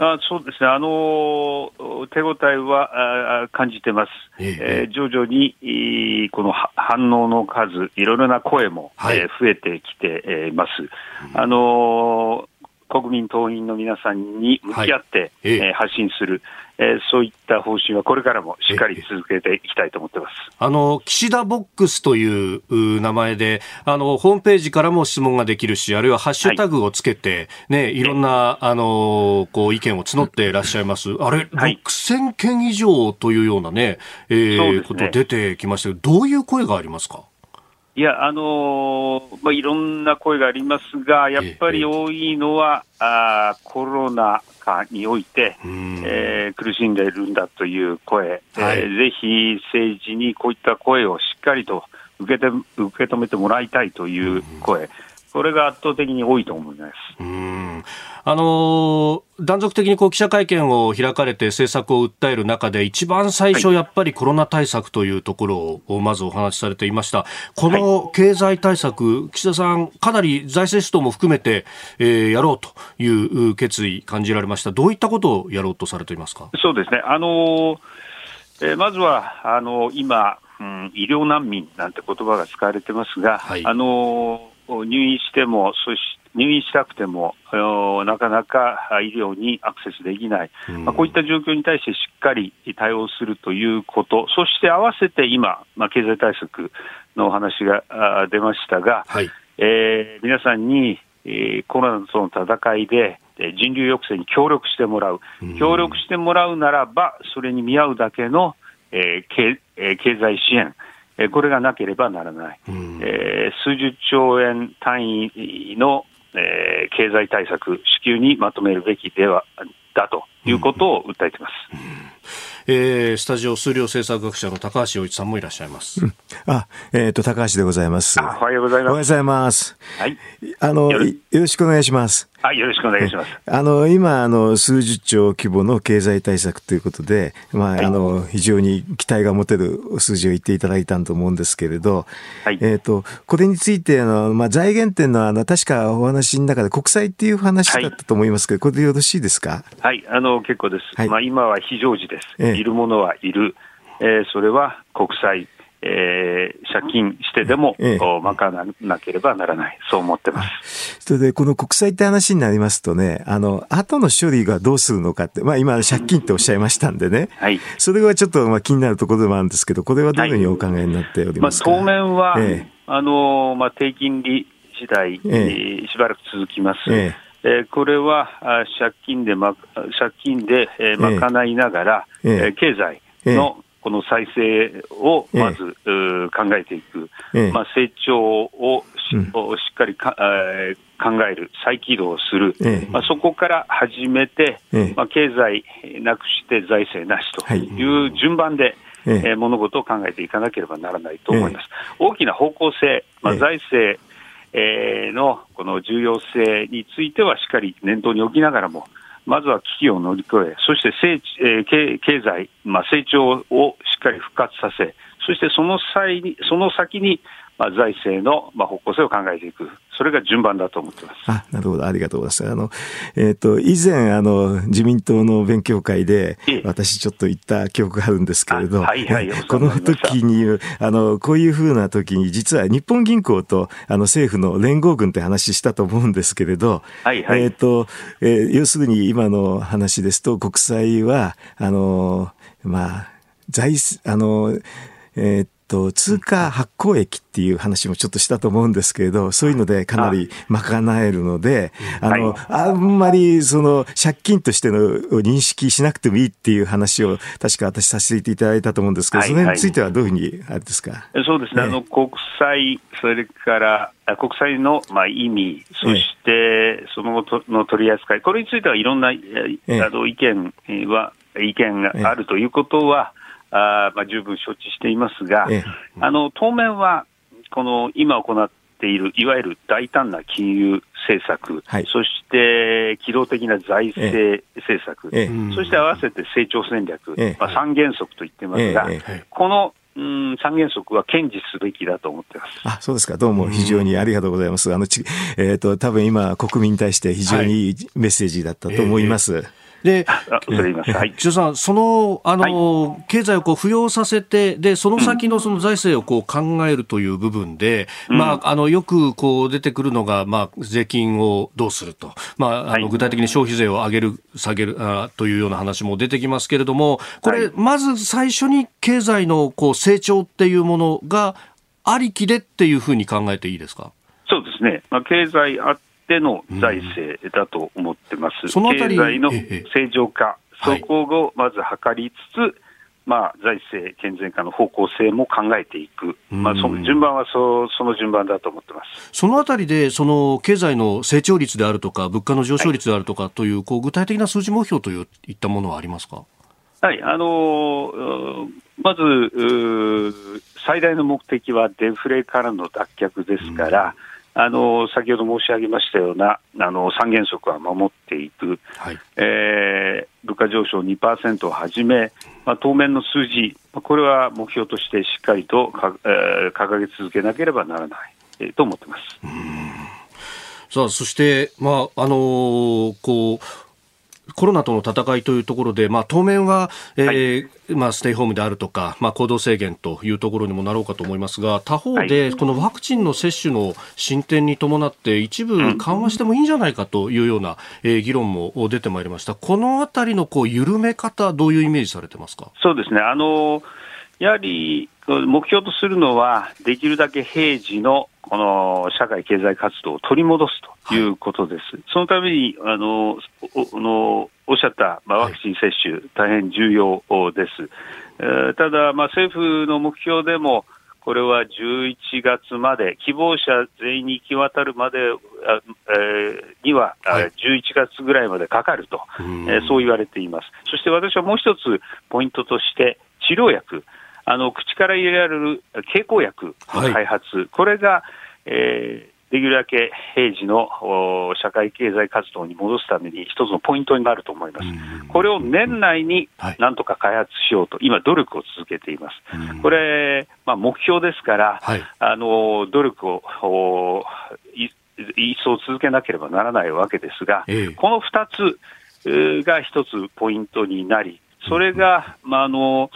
あそうですね、あの手応えはあ感じてます、ええー、徐々にこの反応の数、いろいろな声も、はい、えー、増えてきています。あの国民党員の皆さんに向き合って、はい、えー、発信する、えー、そういった方針はこれからもしっかり続けていきたいと思ってます。あの岸田ボックスという名前であの、ホームページからも質問ができるし、あるいはハッシュタグをつけて、ね、はい、いろんなあのこう意見を募っていらっしゃいます、あれ、はい、6000件以上というようなね、えー、ね、こと出てきましたけど、どういう声がありますか？いや、あのー、まあ、いろんな声がありますが、やっぱり多いのは、ええ、あコロナ禍において、えー、苦しんでいるんだという声、はい、えー、ぜひ政治にこういった声をしっかりと受けて受け止めてもらいたいという声、これが圧倒的に多いと思います。うんあの断続的にこう記者会見を開かれて政策を訴える中で一番最初やっぱりコロナ対策というところをまずお話しされていました。この経済対策、岸田さんかなり財政出動も含めて、えー、やろうという決意感じられました。どういったことをやろうとされていますか？そうですね。あのえー、まずは、あの今、うん、医療難民なんて言葉が使われてますが、はい、あの入院しても、そして入院したくても、なかなか医療にアクセスできない、うん、まあ、こういった状況に対してしっかり対応するということ、そして合わせて今、まあ、経済対策のお話が出ましたが、はい、えー、皆さんに、えー、コロナとの戦いで、人流抑制に協力してもらう、協力してもらうならば、それに見合うだけの、えー経え経済支援、えこれがなければならない、うん、えー、数十兆円単位の、えー、経済対策、支給にまとめるべきではだということを訴えています。うんうんえー、スタジオ数量政策学者の高橋洋一さんもいらっしゃいます。うん、あ、えっ、ー、と、高橋でございます。おはようございます。おはようございます。はい。あの、よろしくお願いします。はい、よろしくお願いします。あの、今、あの、数十兆規模の経済対策ということで、まあ、はい、あの、非常に期待が持てる数字を言っていただいたと思うんですけれど、はい、えっ、と、これについて、あの、まあ、財源っていうのは、あの、確かお話の中で国債っていう話だったと思いますけど、これでよろしいですか？はい、あの、結構です。はい、まあ、今は非常時です。ええ、いるものはいる。えー、それは国債。えー、借金してでも、ええ、賄わなければならない、そう思ってます。それで、この国債って話になりますとね、あの、後の処理がどうするのかって、まあ今、借金っておっしゃいましたんでね、はい、それはちょっとまあ気になるところでもあるんですけど、これはどのようにお考えになっておりますか、はい、まあ、当面は、ええ、あの、まあ低金利時代、ええ、しばらく続きます。ええ。これは借金で、ま、借金で、えー、賄いながら、ええ。経済のこの再生をまず、ええ、考えていく、え、まあ、成長をしうん、しっかりか、えー、考える、再起動する、まあ、そこから始めて、まあ、経済なくして財政なしとい。う順番で、はい、えー、物事を考えていかなければならないと思います。大きな方向性、まあ、財政、えー、のこの重要性についてはしっかり念頭に置きながらも、まずは危機を乗り越え、そして成、えー、経済、まあ、成長をしっかり復活させ、そしてその際に、その先に、まあ、財政の、まあ、方向性を考えていく。それが順番だと思ってます。あ、なるほど。ありがとうございます。あの、えっ、ー、と、以前、あの、自民党の勉強会で、私ちょっと言った記憶があるんですけれど、はいはい、この時に、あの、こういうふうな時に、実は日本銀行と、あの、政府の連合軍って話したと思うんですけれど、はいはい、えっ、ー、と、えー、要するに今の話ですと、国債は、あの、まあ、財、あの、えっ、と、通貨発行益っていう話もちょっとしたと思うんですけれど、そういうのでかなり賄えるので、あの、あんまりその借金としての認識しなくてもいいっていう話を確か私させていただいたと思うんですけど、それについてはどういうふうにあれですか？そうですね、あの、国債、それから国債のまあ意味、そしてそのの取り扱い、これについてはいろんな、あの意見は、意見があるということは、あまあ、十分承知していますが、ええ、あの当面は、この今行っている、いわゆる大胆な金融政策、はい、そして機動的な財政政策、え、そして合わせて成長戦略、まあ、三原則と言ってますが、このうん、三原則は堅持すべきだと思ってます。あ、そうですか。どうも非常にありがとうございます。あの、ちえっ、ー、と、多分今、国民に対して非常にい。いメッセージだったと思います。はいえーで、それ言います。はい。さん、その、あの、はい、経済をこう浮揚させて、で、その先のその財政をこう考えるという部分で、うん、まあ、あの、よくこう出てくるのが、まあ、税金をどうすると。まあ、あの、具体的に消費税を上げる、下げるあというような話も出てきますけれども、これ、はい、まず最初に経済のこう成長っていうものがありきでっていうふうに考えていいですか？そうですね。まあ、経済あっての財政だと思ってます。その経済の正常化、そこをまず図りつつ、まあ、財政健全化の方向性も考えていく、まあ、その順番はそその順番だと思ってます。そのあたりで、その経済の成長率であるとか、物価の上昇率であるとかという、はい、こう具体的な数字目標といったものはありますか？はい、あのー、まず、最大の目的はデフレからの脱却ですから、うんあの先ほど申し上げましたようなあの三原則は守っていく、はい、えー、物価上昇2%をはじめ、まあ、当面の数字、これは目標としてしっかりとか、えー、掲げ続けなければならない、えー、と思ってます。さあそして、まああのー、こうコロナとの戦いというところで、まあ、当面は、えー、はい、まあ、ステイホームであるとか、まあ、行動制限というところにもなろうかと思いますが、他方で、このワクチンの接種の進展に伴って、一部緩和してもいいんじゃないかというような、えー、議論も出てまいりました。このあたりのこう緩め方、どういうイメージされてますか？そうですね。あのやはり目標とするのは、できるだけ平時のこの社会経済活動を取り戻すということです。はい、そのためにあのおのおっしゃった、まあ、ワクチン接種、はい、大変重要です。えー、ただ、まあ、政府の目標でも、これは11月まで、希望者全員に行き渡るまで、えー、には、はい、11月ぐらいまでかかると、えー、そう言われています。そして私はもう一つポイントとして、治療薬、あの口から入れられる経口薬の開発、はい、これが、えーできるだけ平時の社会経済活動に戻すために一つのポイントになると思います。これを年内になんとか開発しようと、今、努力を続けています。これ、まあ、目標ですから、はい、あの努力を一層続けなければならないわけですが、ええ、この2つが一つポイントになり、それが、まあ、あの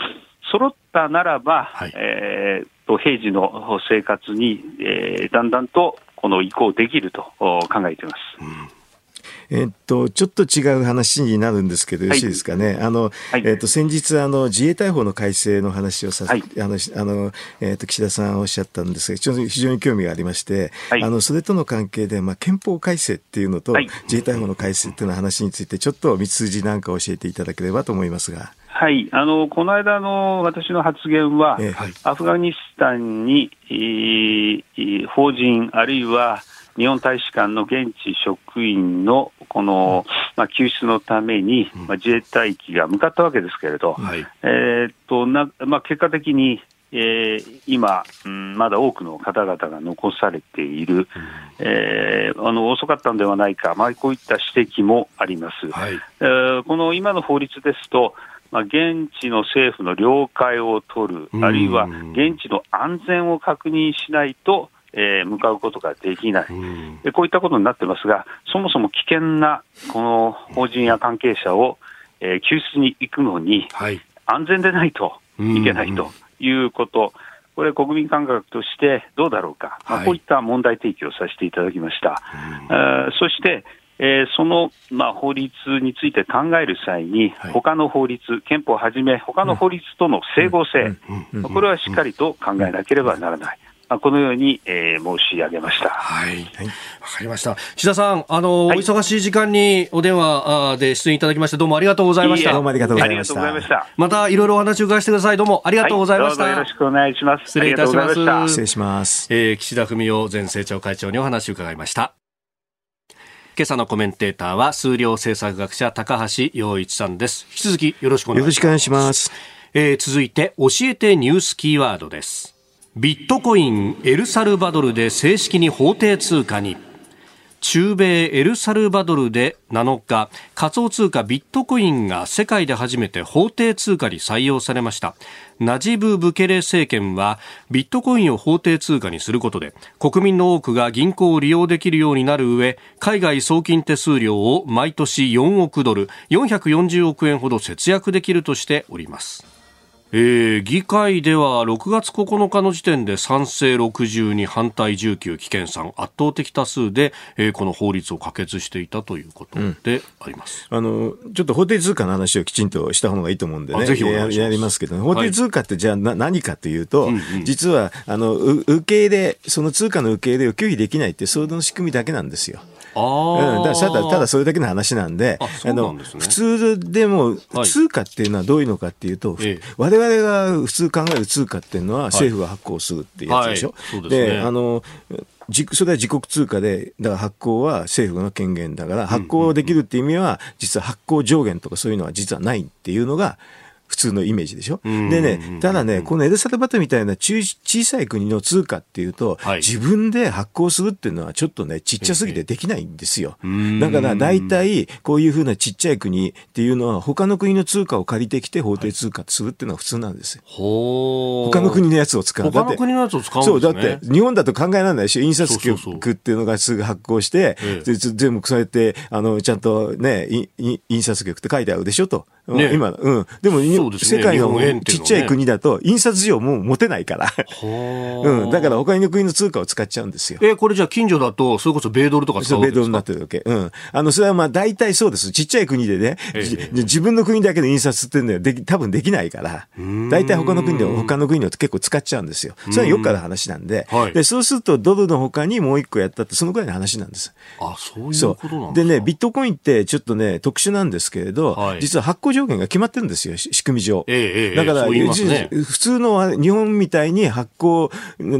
揃ったならば、はい、えー、と平時の生活に、えー、だんだんとこの移行できると考えています。うん。えっと、ちょっと違う話になるんですけど、よろしいですかね。あの、はい、えっと、先日、あの、自衛隊法の改正の話をさせ、はい、あの、あの、えっと、岸田さんおっしゃったんですが、非常に興味がありまして、はい、あの、それとの関係で、まあ、憲法改正っていうのと、自衛隊法の改正っていうの話について、ちょっと道筋なんか教えていただければと思いますが。はい、あのこの間の私の発言は、えー、アフガニスタンに、えー、法人、あるいは日本大使館の現地職員のこの、まあ、救出のために、まあ、自衛隊機が向かったわけですけれど、はい、えー、となまあ、結果的に、えー、今、うん、まだ多くの方々が残されている、えー、あの遅かったのではないか、まあ、こういった指摘もあります。はい、えー、この今の法律ですと、まあ、現地の政府の了解を取る、あるいは現地の安全を確認しないと、えー、向かうことができない、で、こういったことになってますが、そもそも危険なこの法人や関係者を、えー、救出に行くのに、安全でないといけないということ、これ、国民感覚としてどうだろうか、まあ、こういった問題提起をさせていただきました。はい、そして、えー、その、まあ、法律について考える際に、はい、他の法律、憲法をはじめ、他の法律との整合性、これはしっかりと考えなければならない。このように、えー、申し上げました。はい。わ、かりました。岸田さん、あの、はい、お忙しい時間にお電話で出演いただきまして、どうもありがとうございました。どうもありがとうございました。また、いろいろお話を伺わせてください。どうもありがとうございました。はい、よろしくお願いします。失礼いたします。失礼します。えー、岸田文雄前政調会長にお話を伺いました。今朝のコメンテーターは数量政策学者高橋洋一さんです。引き続きよろしくお願いします。よ。えー、続いて教えてニュースキーワードです。ビットコインエルサルバドルで正式に法定通貨に中米エルサルバドルで7日仮想通貨ビットコインが世界で初めて法定通貨に採用されました。ナジブ・ブケレ政権はビットコインを法定通貨にすることで国民の多くが銀行を利用できるようになる上海外送金手数料を毎年4億ドル440億円ほど節約できるとしております。えー、議会では6月9日の時点で賛成62反対19危険3圧倒的多数で、えー、この法律を可決していたということであります、うん、あのちょっと法定通貨の話をきちんとした方がいいと思うんでね。ぜひややりますけど、ね、法定通貨ってじゃあな、何かというと、うんうん、実はあの受け入れその通貨の受け入れを拒否できないってその仕組みだけなんですよ。あうん、だただただそれだけの話なんで、あの、普通でも通貨っていうのはどういうのかっていうと、はい、我々が普通考える通貨っていうのは政府が発行するっていうやつでしょ？はい。はい、で、ね、あのそれは自国通貨で、だから発行は政府の権限だから、発行できるっていう意味は、実は発行上限とかそういうのは実はないっていうのが、普通のイメージでしょ？でね、ただね、このエルサルバトみたいな小さい国の通貨っていうと、はい、自分で発行するっていうのはちょっとね、ちっちゃすぎてできないんですよ。だから大体、こういうふうなちっちゃい国っていうのは、他の国の通貨を借りてきて法定通貨するっていうのは普通なんですよ。他の国のやつを使う。他の国のやつを使うんですね。そう、だって、日本だと考えられないでしょ？印刷局っていうのがすぐ発行して、全部そうやって、あの、ちゃんとね、印刷局って書いてあるでしょ？と。ね、今、うん。でも、ね、世界のちっちゃい国だと、印刷所もう持てないから。うん。だから他の国の通貨を使っちゃうんですよ。え、これじゃあ近所だと、それこそ米ドルとか使うわけですか？米ドルになってるわけ。うん。あの、それはまあ大体そうです。ちっちゃい国でね、自分の国だけの印刷っていうのはでき、多分できないから、大体他の国で、他の国で結構使っちゃうんですよ。それはよくある話なんで、はい、で、そうするとドルの他にもう一個やったって、そのくらいの話なんです。あ、そういうことなんででね、ビットコインってちょっとね、特殊なんですけれど、はい、実は発行条件が決まってるんですですよ、仕組み上。ええ、だから、ね、普通の日本みたいに発行、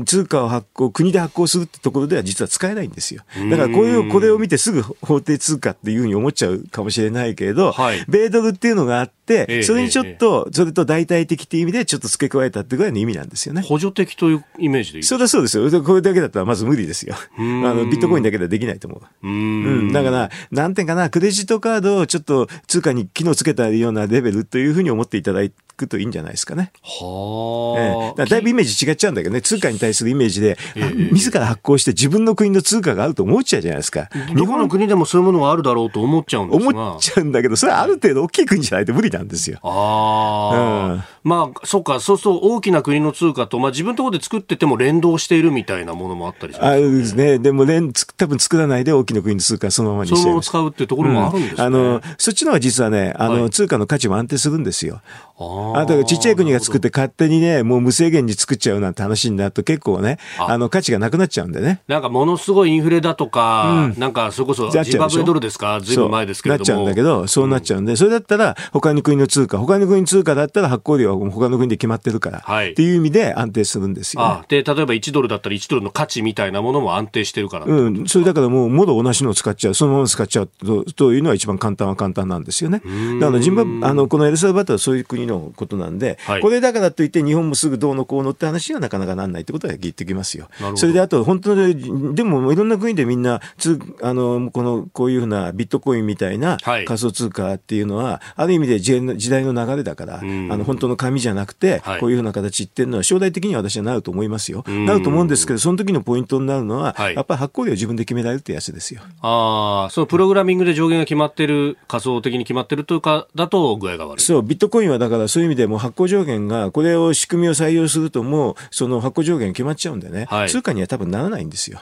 通貨を発行、国で発行するってところでは実は使えないんですよ。だからこういう、これを見てすぐ法定通貨っていうふうに思っちゃうかもしれないけれど、はい、米ドルっていうのがあって、て、それにちょっと、それと代替的っていう意味でちょっと付け加えたってぐらいの意味なんですよね。補助的というイメージでいいそうだそうですよ。これだけだったらまず無理ですよ。あの、ビットコインだけではできないと思う。うん。だから、なんていうかな、クレジットカードをちょっと通貨に機能つけたようなレベルというふうに思っていただいくといいんじゃないですかね。はあ、ええ、だいぶイメージ違っちゃうんだけどね、通貨に対するイメージで、えー、自ら発行して自分の国の通貨があると思っちゃうじゃないですか。日本の国でもそういうものがあるだろうと思っちゃうんですが。思っちゃうんだけど、それはある程度大きい国じゃないと無理なんですよ。ああ、うん、まあ、そっか、そうすると大きな国の通貨と、まあ自分のところで作ってても連動しているみたいなものもあったりします、ね、あるですね。でも連、多分作らないで大きな国の通貨そのままにしてそのまま使うっていうところもあるんですね、うん、あの、そっちの方が実はね、あの、はい、通貨の価値も安定するんですよ。ああ、だからちっちゃい国が作って勝手にね、もう無制限に作っちゃうなんて話になると結構ね、あ。の価値がなくなっちゃうんでね。なんかものすごいインフレだとか、うん、なんかそれこそジンバブエドルですか、ずいぶん前ですけれども。なっちゃうんだけど、そうなっちゃうんで、うん、それだったら他の国の通貨、他の国の通貨だったら発行量は他の国で決まってるから、はい、っていう意味で安定するんですよ、ね、あで、例えば1ドルだったら1ドルの価値みたいなものも安定してるから。うん、それだからもう、もろ同じのを使っちゃう、そのまま使っちゃうとというのは一番簡単は簡単なんですよね。だからジンバあのこのエルサルバトはそういう国のことなんで、はい、これだからといって日本もすぐどうのこうのって話にはなかなかなんないってことは言ってきますよ。それであと本当にでもいろんな国でみんなつあのこのこういうふうなビットコインみたいな仮想通貨っていうのは、はい、ある意味で時代の流れだから、あの本当の紙じゃなくて、こういうふうな形っていうのは将来的には私はなると思いますよ。なると思うんですけどその時のポイントになるのは、はい、やっぱり発行量を自分で決められるってやつですよ。ああ、そのプログラミングで上限が決まってる仮想的に決まってるというかだと具合が悪い。そうビットコインはだからそういう意味でも発行上限がこれを仕組みを採用するともうその発行上限決まっちゃうんでね、はい、通貨には多分ならないんですよ。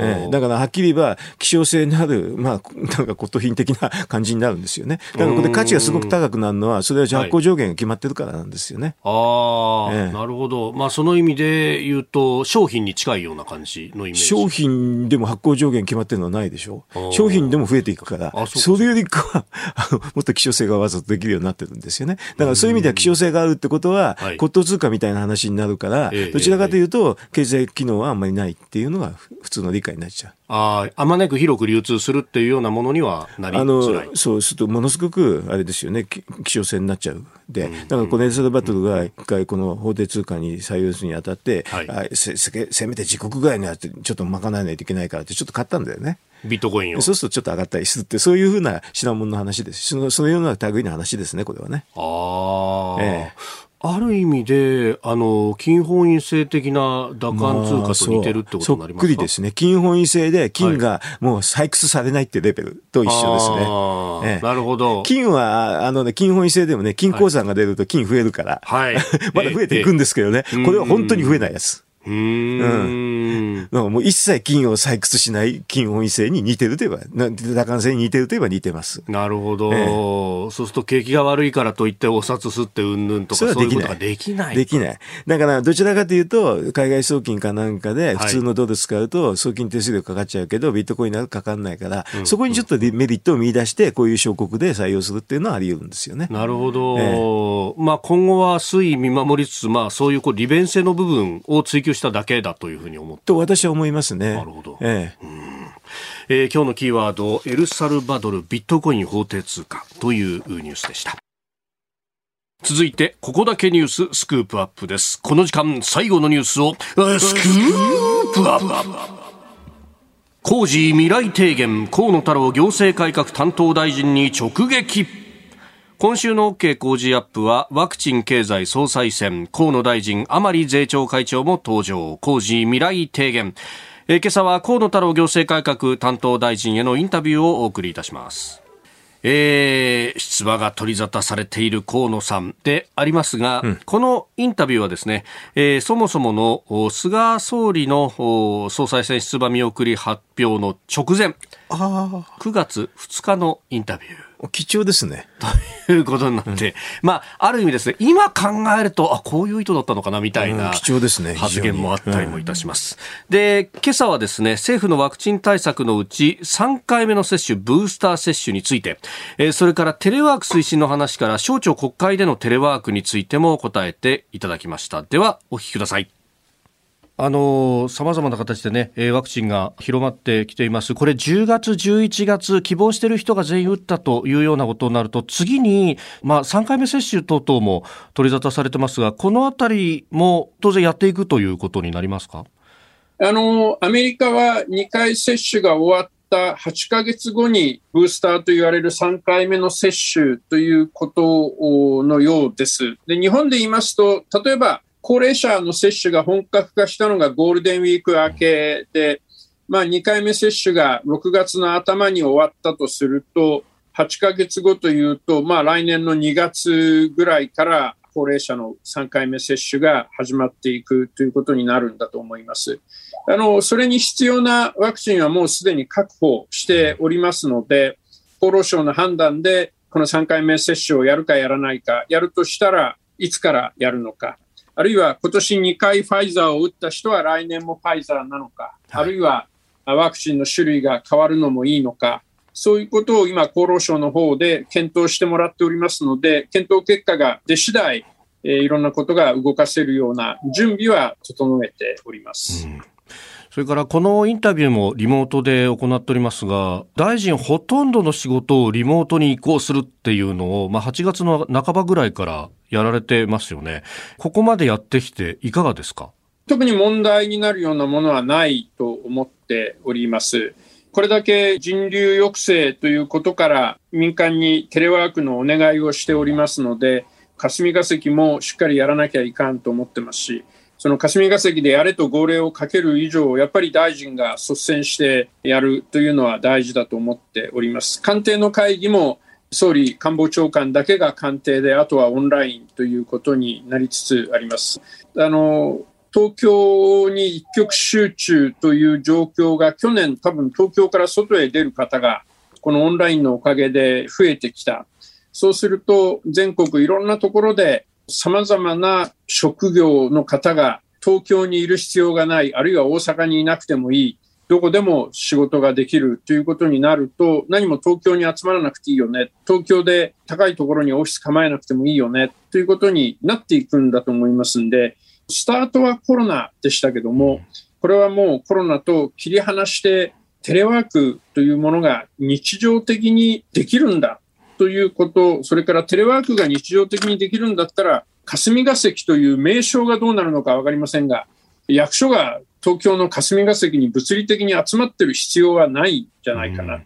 ね、だからはっきり言えば希少性のある、まあ、なんか骨董品的な感じになるんですよね。だからこれ価値がすごく高くなるのはそれは発行上限が決まってるからなんですよね。はい、ああ、なるほど。まあその意味で言うと商品に近いような感じのイメージ。商品でも発行上限決まってるのはないでしょ。商品でも増えていくから、それよりかは もっと希少性がわざとできるようになってるんですよね。だからそういう意味では希少性があるってことは、骨董通貨みたいな話になるから、どちらかというと、経済機能はあんまりないっていうのが普通の理解になっちゃう。ああ、あまねく広く流通するっていうようなものにはなりづらい。そうすると、ものすごく、あれですよね、希少性になっちゃう。で、だからこのエルサルバトルが一回この法定通貨に採用するにあたって、はい、あせせせめて自国ぐらいにあってちょっと賄わないといけないからってちょっと買ったんだよね。ビットコインを。そうするとちょっと上がったりするって、そういうふうな品物の話です。そのそのような類の話ですね、これはね。ああ。ええ。ある意味で、あの、金本位制的な打艦通貨と似てるってことになりますか、まあ、そっくりですね。金本位制で金がもう採掘されないってレベルと一緒ですね。はい、ええ、なるほど。金は、あのね、金本位制でもね、金鉱山が出ると金増えるから、はい、まだ増えていくんですけどね、これは本当に増えないやつ。うん。うん。もう一切金を採掘しない金本位制に似てるといえば、打艦制に似てるといえば似てます。なるほど。えー、そうすると景気が悪いからといってお札すってうんぬんとかそういうことができない。できない。だからどちらかというと、海外送金かなんかで普通のドル使うと送金手数料かかっちゃうけど、ビットコインならかかんないから、うん、そこにちょっとメリットを見出して、こういう小国で採用するっていうのはあり得るんですよね。なるほど。えー、まあ今後は推移見守りつつ、まあそういうこう利便性の部分を追求しただけだというふうに思ってと私は思いますね。なるほど。えええー、今日のキーワード、エルサルバドルビットコイン法定通貨というニュースでした。続いて、ここだけニューススクープアップです。この時間、最後のニュースを、スクープアップ工事未来提言、河野太郎行政改革担当大臣に直撃。今週の OK 工事アップはワクチン経済総裁選。河野大臣甘利税調会長も登場。工事未来提言。え今朝は河野太郎行政改革担当大臣へのインタビューをお送りいたします。えー、出馬が取り沙汰されている河野さんでありますが、うん、このインタビューはですね、えー、そもそもの菅総理の総裁選出馬見送り発表の直前、9月2日のインタビュー。貴重ですね。ということになって、うん、まあ、ある意味ですね、今考えると、あ、こういう意図だったのかな、みたいな、貴重ですね。発言もあったりもいたします。うん、で、今朝はですね、政府のワクチン対策のうち、3回目の接種、ブースター接種について、えー、それからテレワーク推進の話から、省庁国会でのテレワークについても答えていただきました。では、お聞きください。あの、様々な形でね、ワクチンが広まってきています。これ10月、11月、希望している人が全員打ったというようなことになると、次に、まあ、3回目接種等々も取り沙汰されてますが、このあたりも当然やっていくということになりますか？あの、アメリカは2回接種が終わった8ヶ月後にブースターと言われる3回目の接種ということのようです。で、日本で言いますと、例えば高齢者の接種が本格化したのがゴールデンウィーク明けで、まあ、2回目接種が6月の頭に終わったとすると、8ヶ月後というと、まあ、来年の2月ぐらいから高齢者の3回目接種が始まっていくということになるんだと思います。あの、それに必要なワクチンはもうすでに確保しておりますので、厚労省の判断でこの3回目接種をやるかやらないか、やるとしたらいつからやるのか、あるいは今年2回ファイザーを打った人は来年もファイザーなのか、はい、あるいはワクチンの種類が変わるのもいいのか、そういうことを今、厚労省の方で検討してもらっておりますので、検討結果が出次第、えー、いろんなことが動かせるような準備は整えております。うん。それからこのインタビューもリモートで行っておりますが、大臣ほとんどの仕事をリモートに移行するっていうのを、まあ、8月の半ばぐらいからやられてますよね。ここまでやってきていかがですか？特に問題になるようなものはないと思っております。これだけ人流抑制ということから民間にテレワークのお願いをしておりますので、霞が関もしっかりやらなきゃいかんと思ってますし、その霞が関でやれと号令をかける以上、やっぱり大臣が率先してやるというのは大事だと思っております。官邸の会議も総理官房長官だけが官邸で、あとはオンラインということになりつつあります。あの東京に一極集中という状況が去年多分東京から外へ出る方がこのオンラインのおかげで増えてきた。そうすると全国いろんなところで様々な職業の方が東京にいる必要がない、あるいは大阪にいなくてもいい、どこでも仕事ができるということになると、何も東京に集まらなくていいよね、東京で高いところにオフィス構えなくてもいいよね。ということになっていくんだと思いますんで、スタートはコロナでしたけども、これはもうコロナと切り離して、テレワークというものが日常的にできるんだということ、それからテレワークが日常的にできるんだったら、霞が関という名称がどうなるのか分かりませんが、役所が東京の霞が関に物理的に集まってる必要はないんじゃないかな。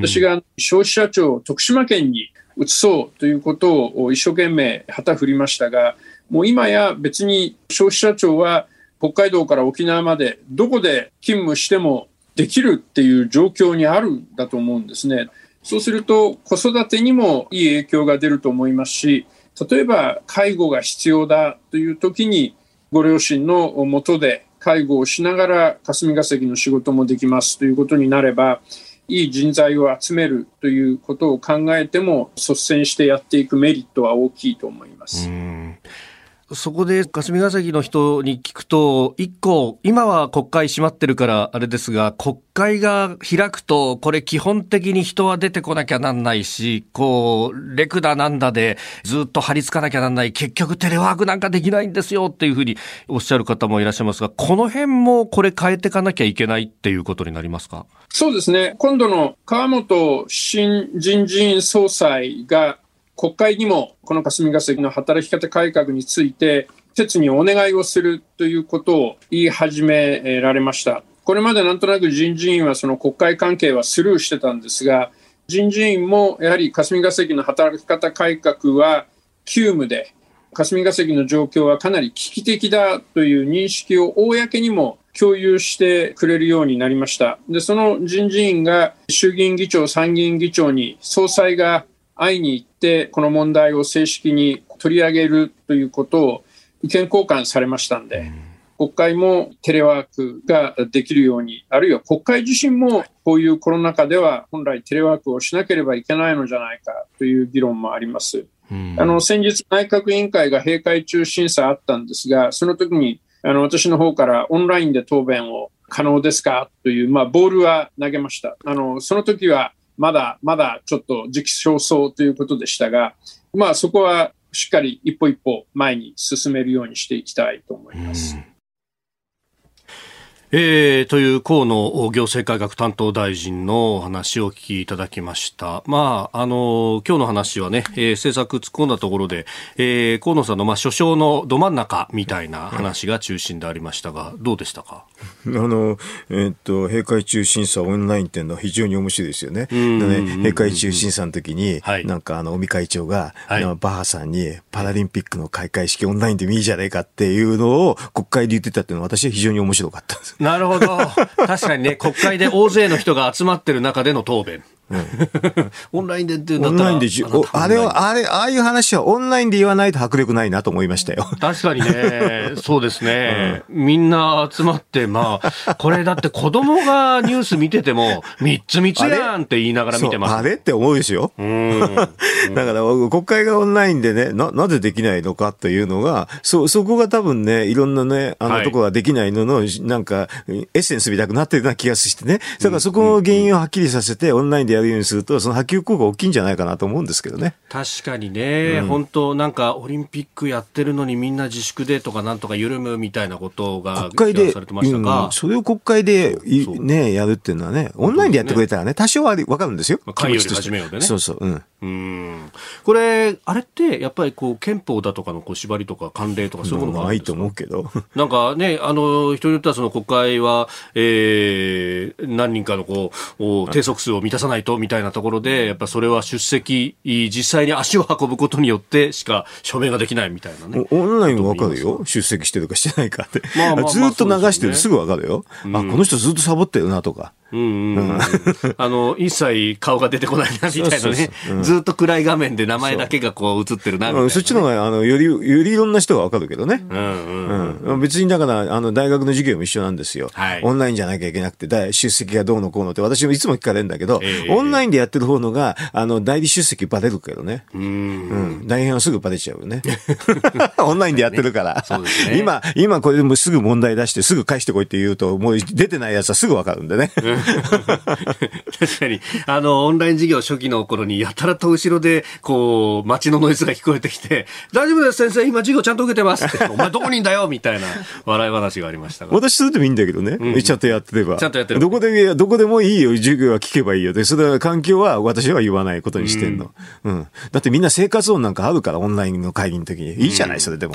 私が消費者庁を徳島県に移そうということを一生懸命旗振りましたが、もう今や別に消費者庁は北海道から沖縄までどこで勤務してもできるっていう状況にあるんだと思うんですね。そうすると子育てにもいい影響が出ると思いますし、例えば介護が必要だという時にご両親のもとで介護をしながら霞が関の仕事もできますということになれば、いい人材を集めるということを考えても率先してやっていくメリットは大きいと思います。そこで霞が関の人に聞くと、一個、今は国会閉まってるからあれですが、国会が開くと、これ基本的に人は出てこなきゃなんないし、こう、レクだなんだでずっと張り付かなきゃなんない、結局テレワークなんかできないんですよっていうふうにおっしゃる方もいらっしゃいますが、この辺もこれ変えていかなきゃいけないっていうことになりますか？そうですね。今度の川本新人事院総裁が国会にもこの霞が関の働き方改革について、切にお願いをするということを言い始められました。これまでなんとなく人事院はその国会関係はスルーしてたんですが、人事院もやはり霞が関の働き方改革は急務で、霞が関の状況はかなり危機的だという認識を公にも共有してくれるようになりました。で、その人事院が衆議院議長、参議院議長に総裁が会いに行って、この問題を正式に取り上げるということを意見交換されましたんで、国会もテレワークができるように、あるいは国会自身もこういうコロナ禍では本来テレワークをしなければいけないのじゃないかという議論もあります。あの先日、内閣委員会が閉会中審査あったんですが、その時にあの私の方からオンラインで答弁を可能ですかという、まあ、ボールは投げました。あのその時はまだまだちょっと時期尚早ということでしたが、まあ、そこはしっかり一歩一歩前に進めるようにしていきたいと思います。えー、という河野行政改革担当大臣の話をお聞きいただきました。まあ、あの、今日の話はね、えー、政策突っ込んだところで、えー、河野さんの、まあ、首相のど真ん中みたいな話が中心でありましたが、どうでしたか？あの、えー、っと、閉会中審査オンラインっていうのは非常に面白いですよね。でね、閉会中審査の時に、はい、なんかあの、尾身会長が、はい、バッハさんにパラリンピックの開会式オンラインでもいいじゃないかっていうのを国会で言ってたっていうのは私は非常に面白かったです。なるほど。確かにね、国会で大勢の人が集まってる中での答弁。うん、オンラインでって。オンラインで、あれは、あれ、ああいう話はオンラインで言わないと迫力ないなと思いましたよ。確かにね、そうですね、うん。みんな集まって、まあ、これだって子供がニュース見てても、三つ三つやんって言いながら見てます。あれ？って思うでしょ？うん。だから、国会がオンラインでね、な、なぜできないのかというのが、そ、そこが多分ね、いろんなね、あのとこができないのの、はい、なんか、エッセンスみたくなってるような気がしてね。だからそこの原因をはっきりさせて、オンラインでやるようにすると、その波及効果大きいんじゃないかなと思うんですけどね。確かにね、うん、本当なんかオリンピックやってるのにみんな自粛でとかなんとか緩むみたいなことが国会で、うん、それを国会でね、やるっていうのはね、オンラインでやってくれたらね、多少はわかるんですよ。会より始めようでね。そうそう。うん。うんこれ、あれってやっぱりこう憲法だとかのこう縛りとか慣例とかそういうものがないと思うけど。なんかね、あの、人によってはその国会は、えー、何人かのこう、定則数を満たさないとみたいなところで、やっぱそれは出席、実際に足を運ぶことによってしか署名ができないみたいなね。オンラインはわかるよ。出席してるかしてないかって。まあまあまあ、ずっと流してるすぐわかるよ。あ、この人ずっとサボってるなとか。うんうん、あの、一切顔が出てこないな、みたいなね。ずっと暗い画面で名前だけがこう映ってるな、みたいな、ね、そっちの方が、あの、より、よりいろんな人がわかるけどね。うんうんうん、別にだから、あの、大学の授業も一緒なんですよ。はい、オンラインじゃなきゃいけなくて、出席がどうのこうのって、私もいつも聞かれるんだけど、えー、オンラインでやってる方のが、あの、代理出席バレるけどね。うん。うん。大変はすぐバレちゃうよね。オンラインでやってるから。ねね、今、今これでもすぐ問題出して、すぐ返してこいって言うと、もう出てないやつはすぐわかるんでね。確かに、あの、オンライン授業初期の頃に、やたらと後ろで、こう、街のノイズが聞こえてきて、大丈夫です、先生、今授業ちゃんと受けてますって、お前どこにいんだよみたいな笑い話がありました私それでもいいんだけどね、うん、ちゃんとやってれば。ちゃんとやってれば。どこで、どこでもいいよ、授業は聞けばいいよ。で、それは環境は私は言わないことにしてんの。うん、うん。だってみんな生活音なんかあるから、オンラインの会議の時に。いいじゃない、それでも。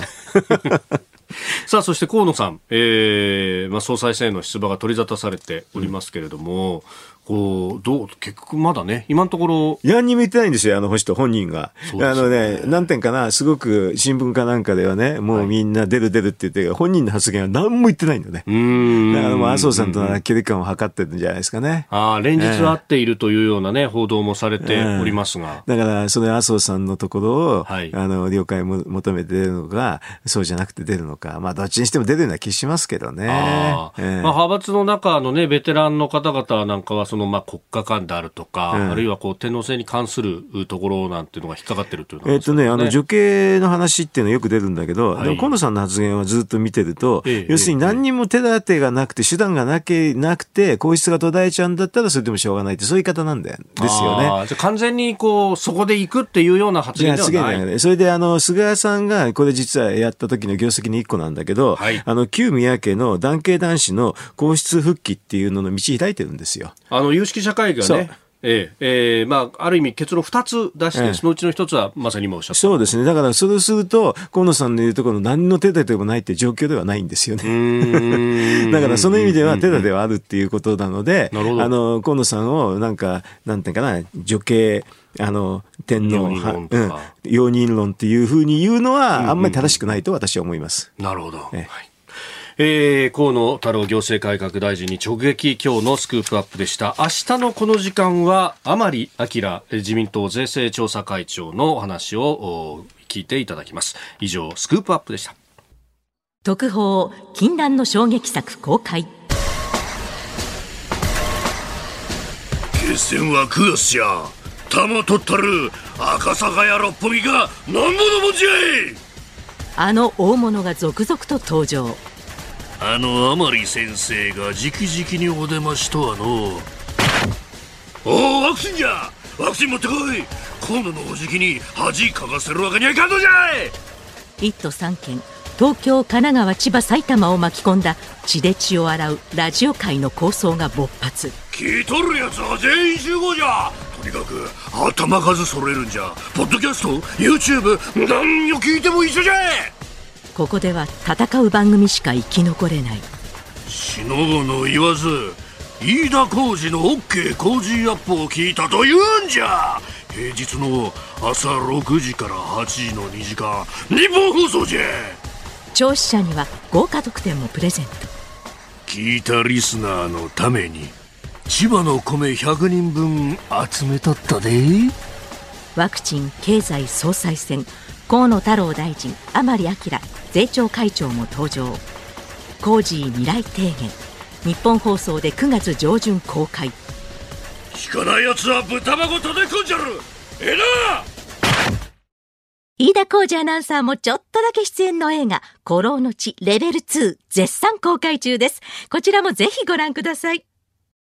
さあ、そして河野さん、えーまあ、総裁選への出馬が取り沙汰されておりますけれども、こう、どう、結局まだね、今のところ。何にも言ってないんですよ、あの人、本人が。ね、あのね、何点かな、すごく新聞かなんかではね、もうみんな出る出るって言って、本人の発言は何も言ってないんだね。うん。だからもう麻生さんとの距離感を測ってるんじゃないですかね。ああ、連日会っているというようなね、報道もされておりますが。だから、それ麻生さんのところを、はい、あの、了解も求めて出るのか、そうじゃなくて出るのか。まあ、どっちにしても出るような気しますけどね。あえー、まあ、派閥の中のね、ベテランの方々なんかは、その、まあ、国家間であるとか、うん、あるいはこう天皇制に関するところなんていうのが引っかかってるというえっ、とね、あの女系の話っていうのはよく出るんだけど、はい、でも河野さんの発言はずっと見てると、ええ、要するに何にも手立てがなくて、手段がなけなくて、皇室が途絶えちゃうんだったら、それでもしょうがないって、そういう言い方なんだよですよね。じゃ完全にこうそこで行くっていうような発言ではない。いそれであの菅さんがこれ実はやった時の業績の一個なんだけど、はい、あの旧宮家の男系男子の皇室復帰っていうのの道開いてるんですよ。あの有識者会議がね。えええー、まあ、ある意味結論2つ出して、ええ、そのうちの1つはまさに今おっしゃったそうですね。だから、それをすると、河野さんの言うところの何の手立てもないって状況ではないんですよね。だから、その意味では手立てはあるっていうことなので、あの、河野さんをなんか、なんていうかな、女系、あの、天皇派、うん、容認論っていうふうに言うのは、あんまり正しくないと私は思います。なるほど。ええはいえー、河野太郎行政改革大臣に直撃今日のスクープアップでした。明日のこの時間は甘利明自民党税制調査会長のお話を聞いていただきます。以上スクープアップでした。特報禁断の衝撃作公開。決戦は9月じゃ玉取ったる赤坂や六本木が何者もじゃい。あの大物が続々と登場あの甘利先生が直々にお出ましとはのおおワクチンじゃ！ワクチン持ってこい！今度のおじきに恥かかせるわけにはいかんのじゃい！一都三県東京神奈川千葉埼玉を巻き込んだ血で血を洗うラジオ界の構想が勃発。聞いとるやつは全員集合じゃ！とにかく頭数揃えるんじゃ。ポッドキャスト YouTube 何を聞いても一緒じゃここでは戦う番組しか生き残れない。しのぶの言わず飯田浩二の OK 工事アップを聞いたと言うんじゃ。平日の朝6時から8時の2時間日本放送じゃ。聴取者には豪華特典もプレゼント。聞いたリスナーのために千葉の米100人分集めとったで。ワクチン経済総裁選河野太郎大臣甘利明税調会長も登場。コージー未来提言。日本放送で9月上旬公開。聞かないやつは豚箱叩き込んじゃるええな！飯田浩二アナウンサーもちょっとだけ出演の映画、古老の地レベル2絶賛公開中です。こちらもぜひご覧ください。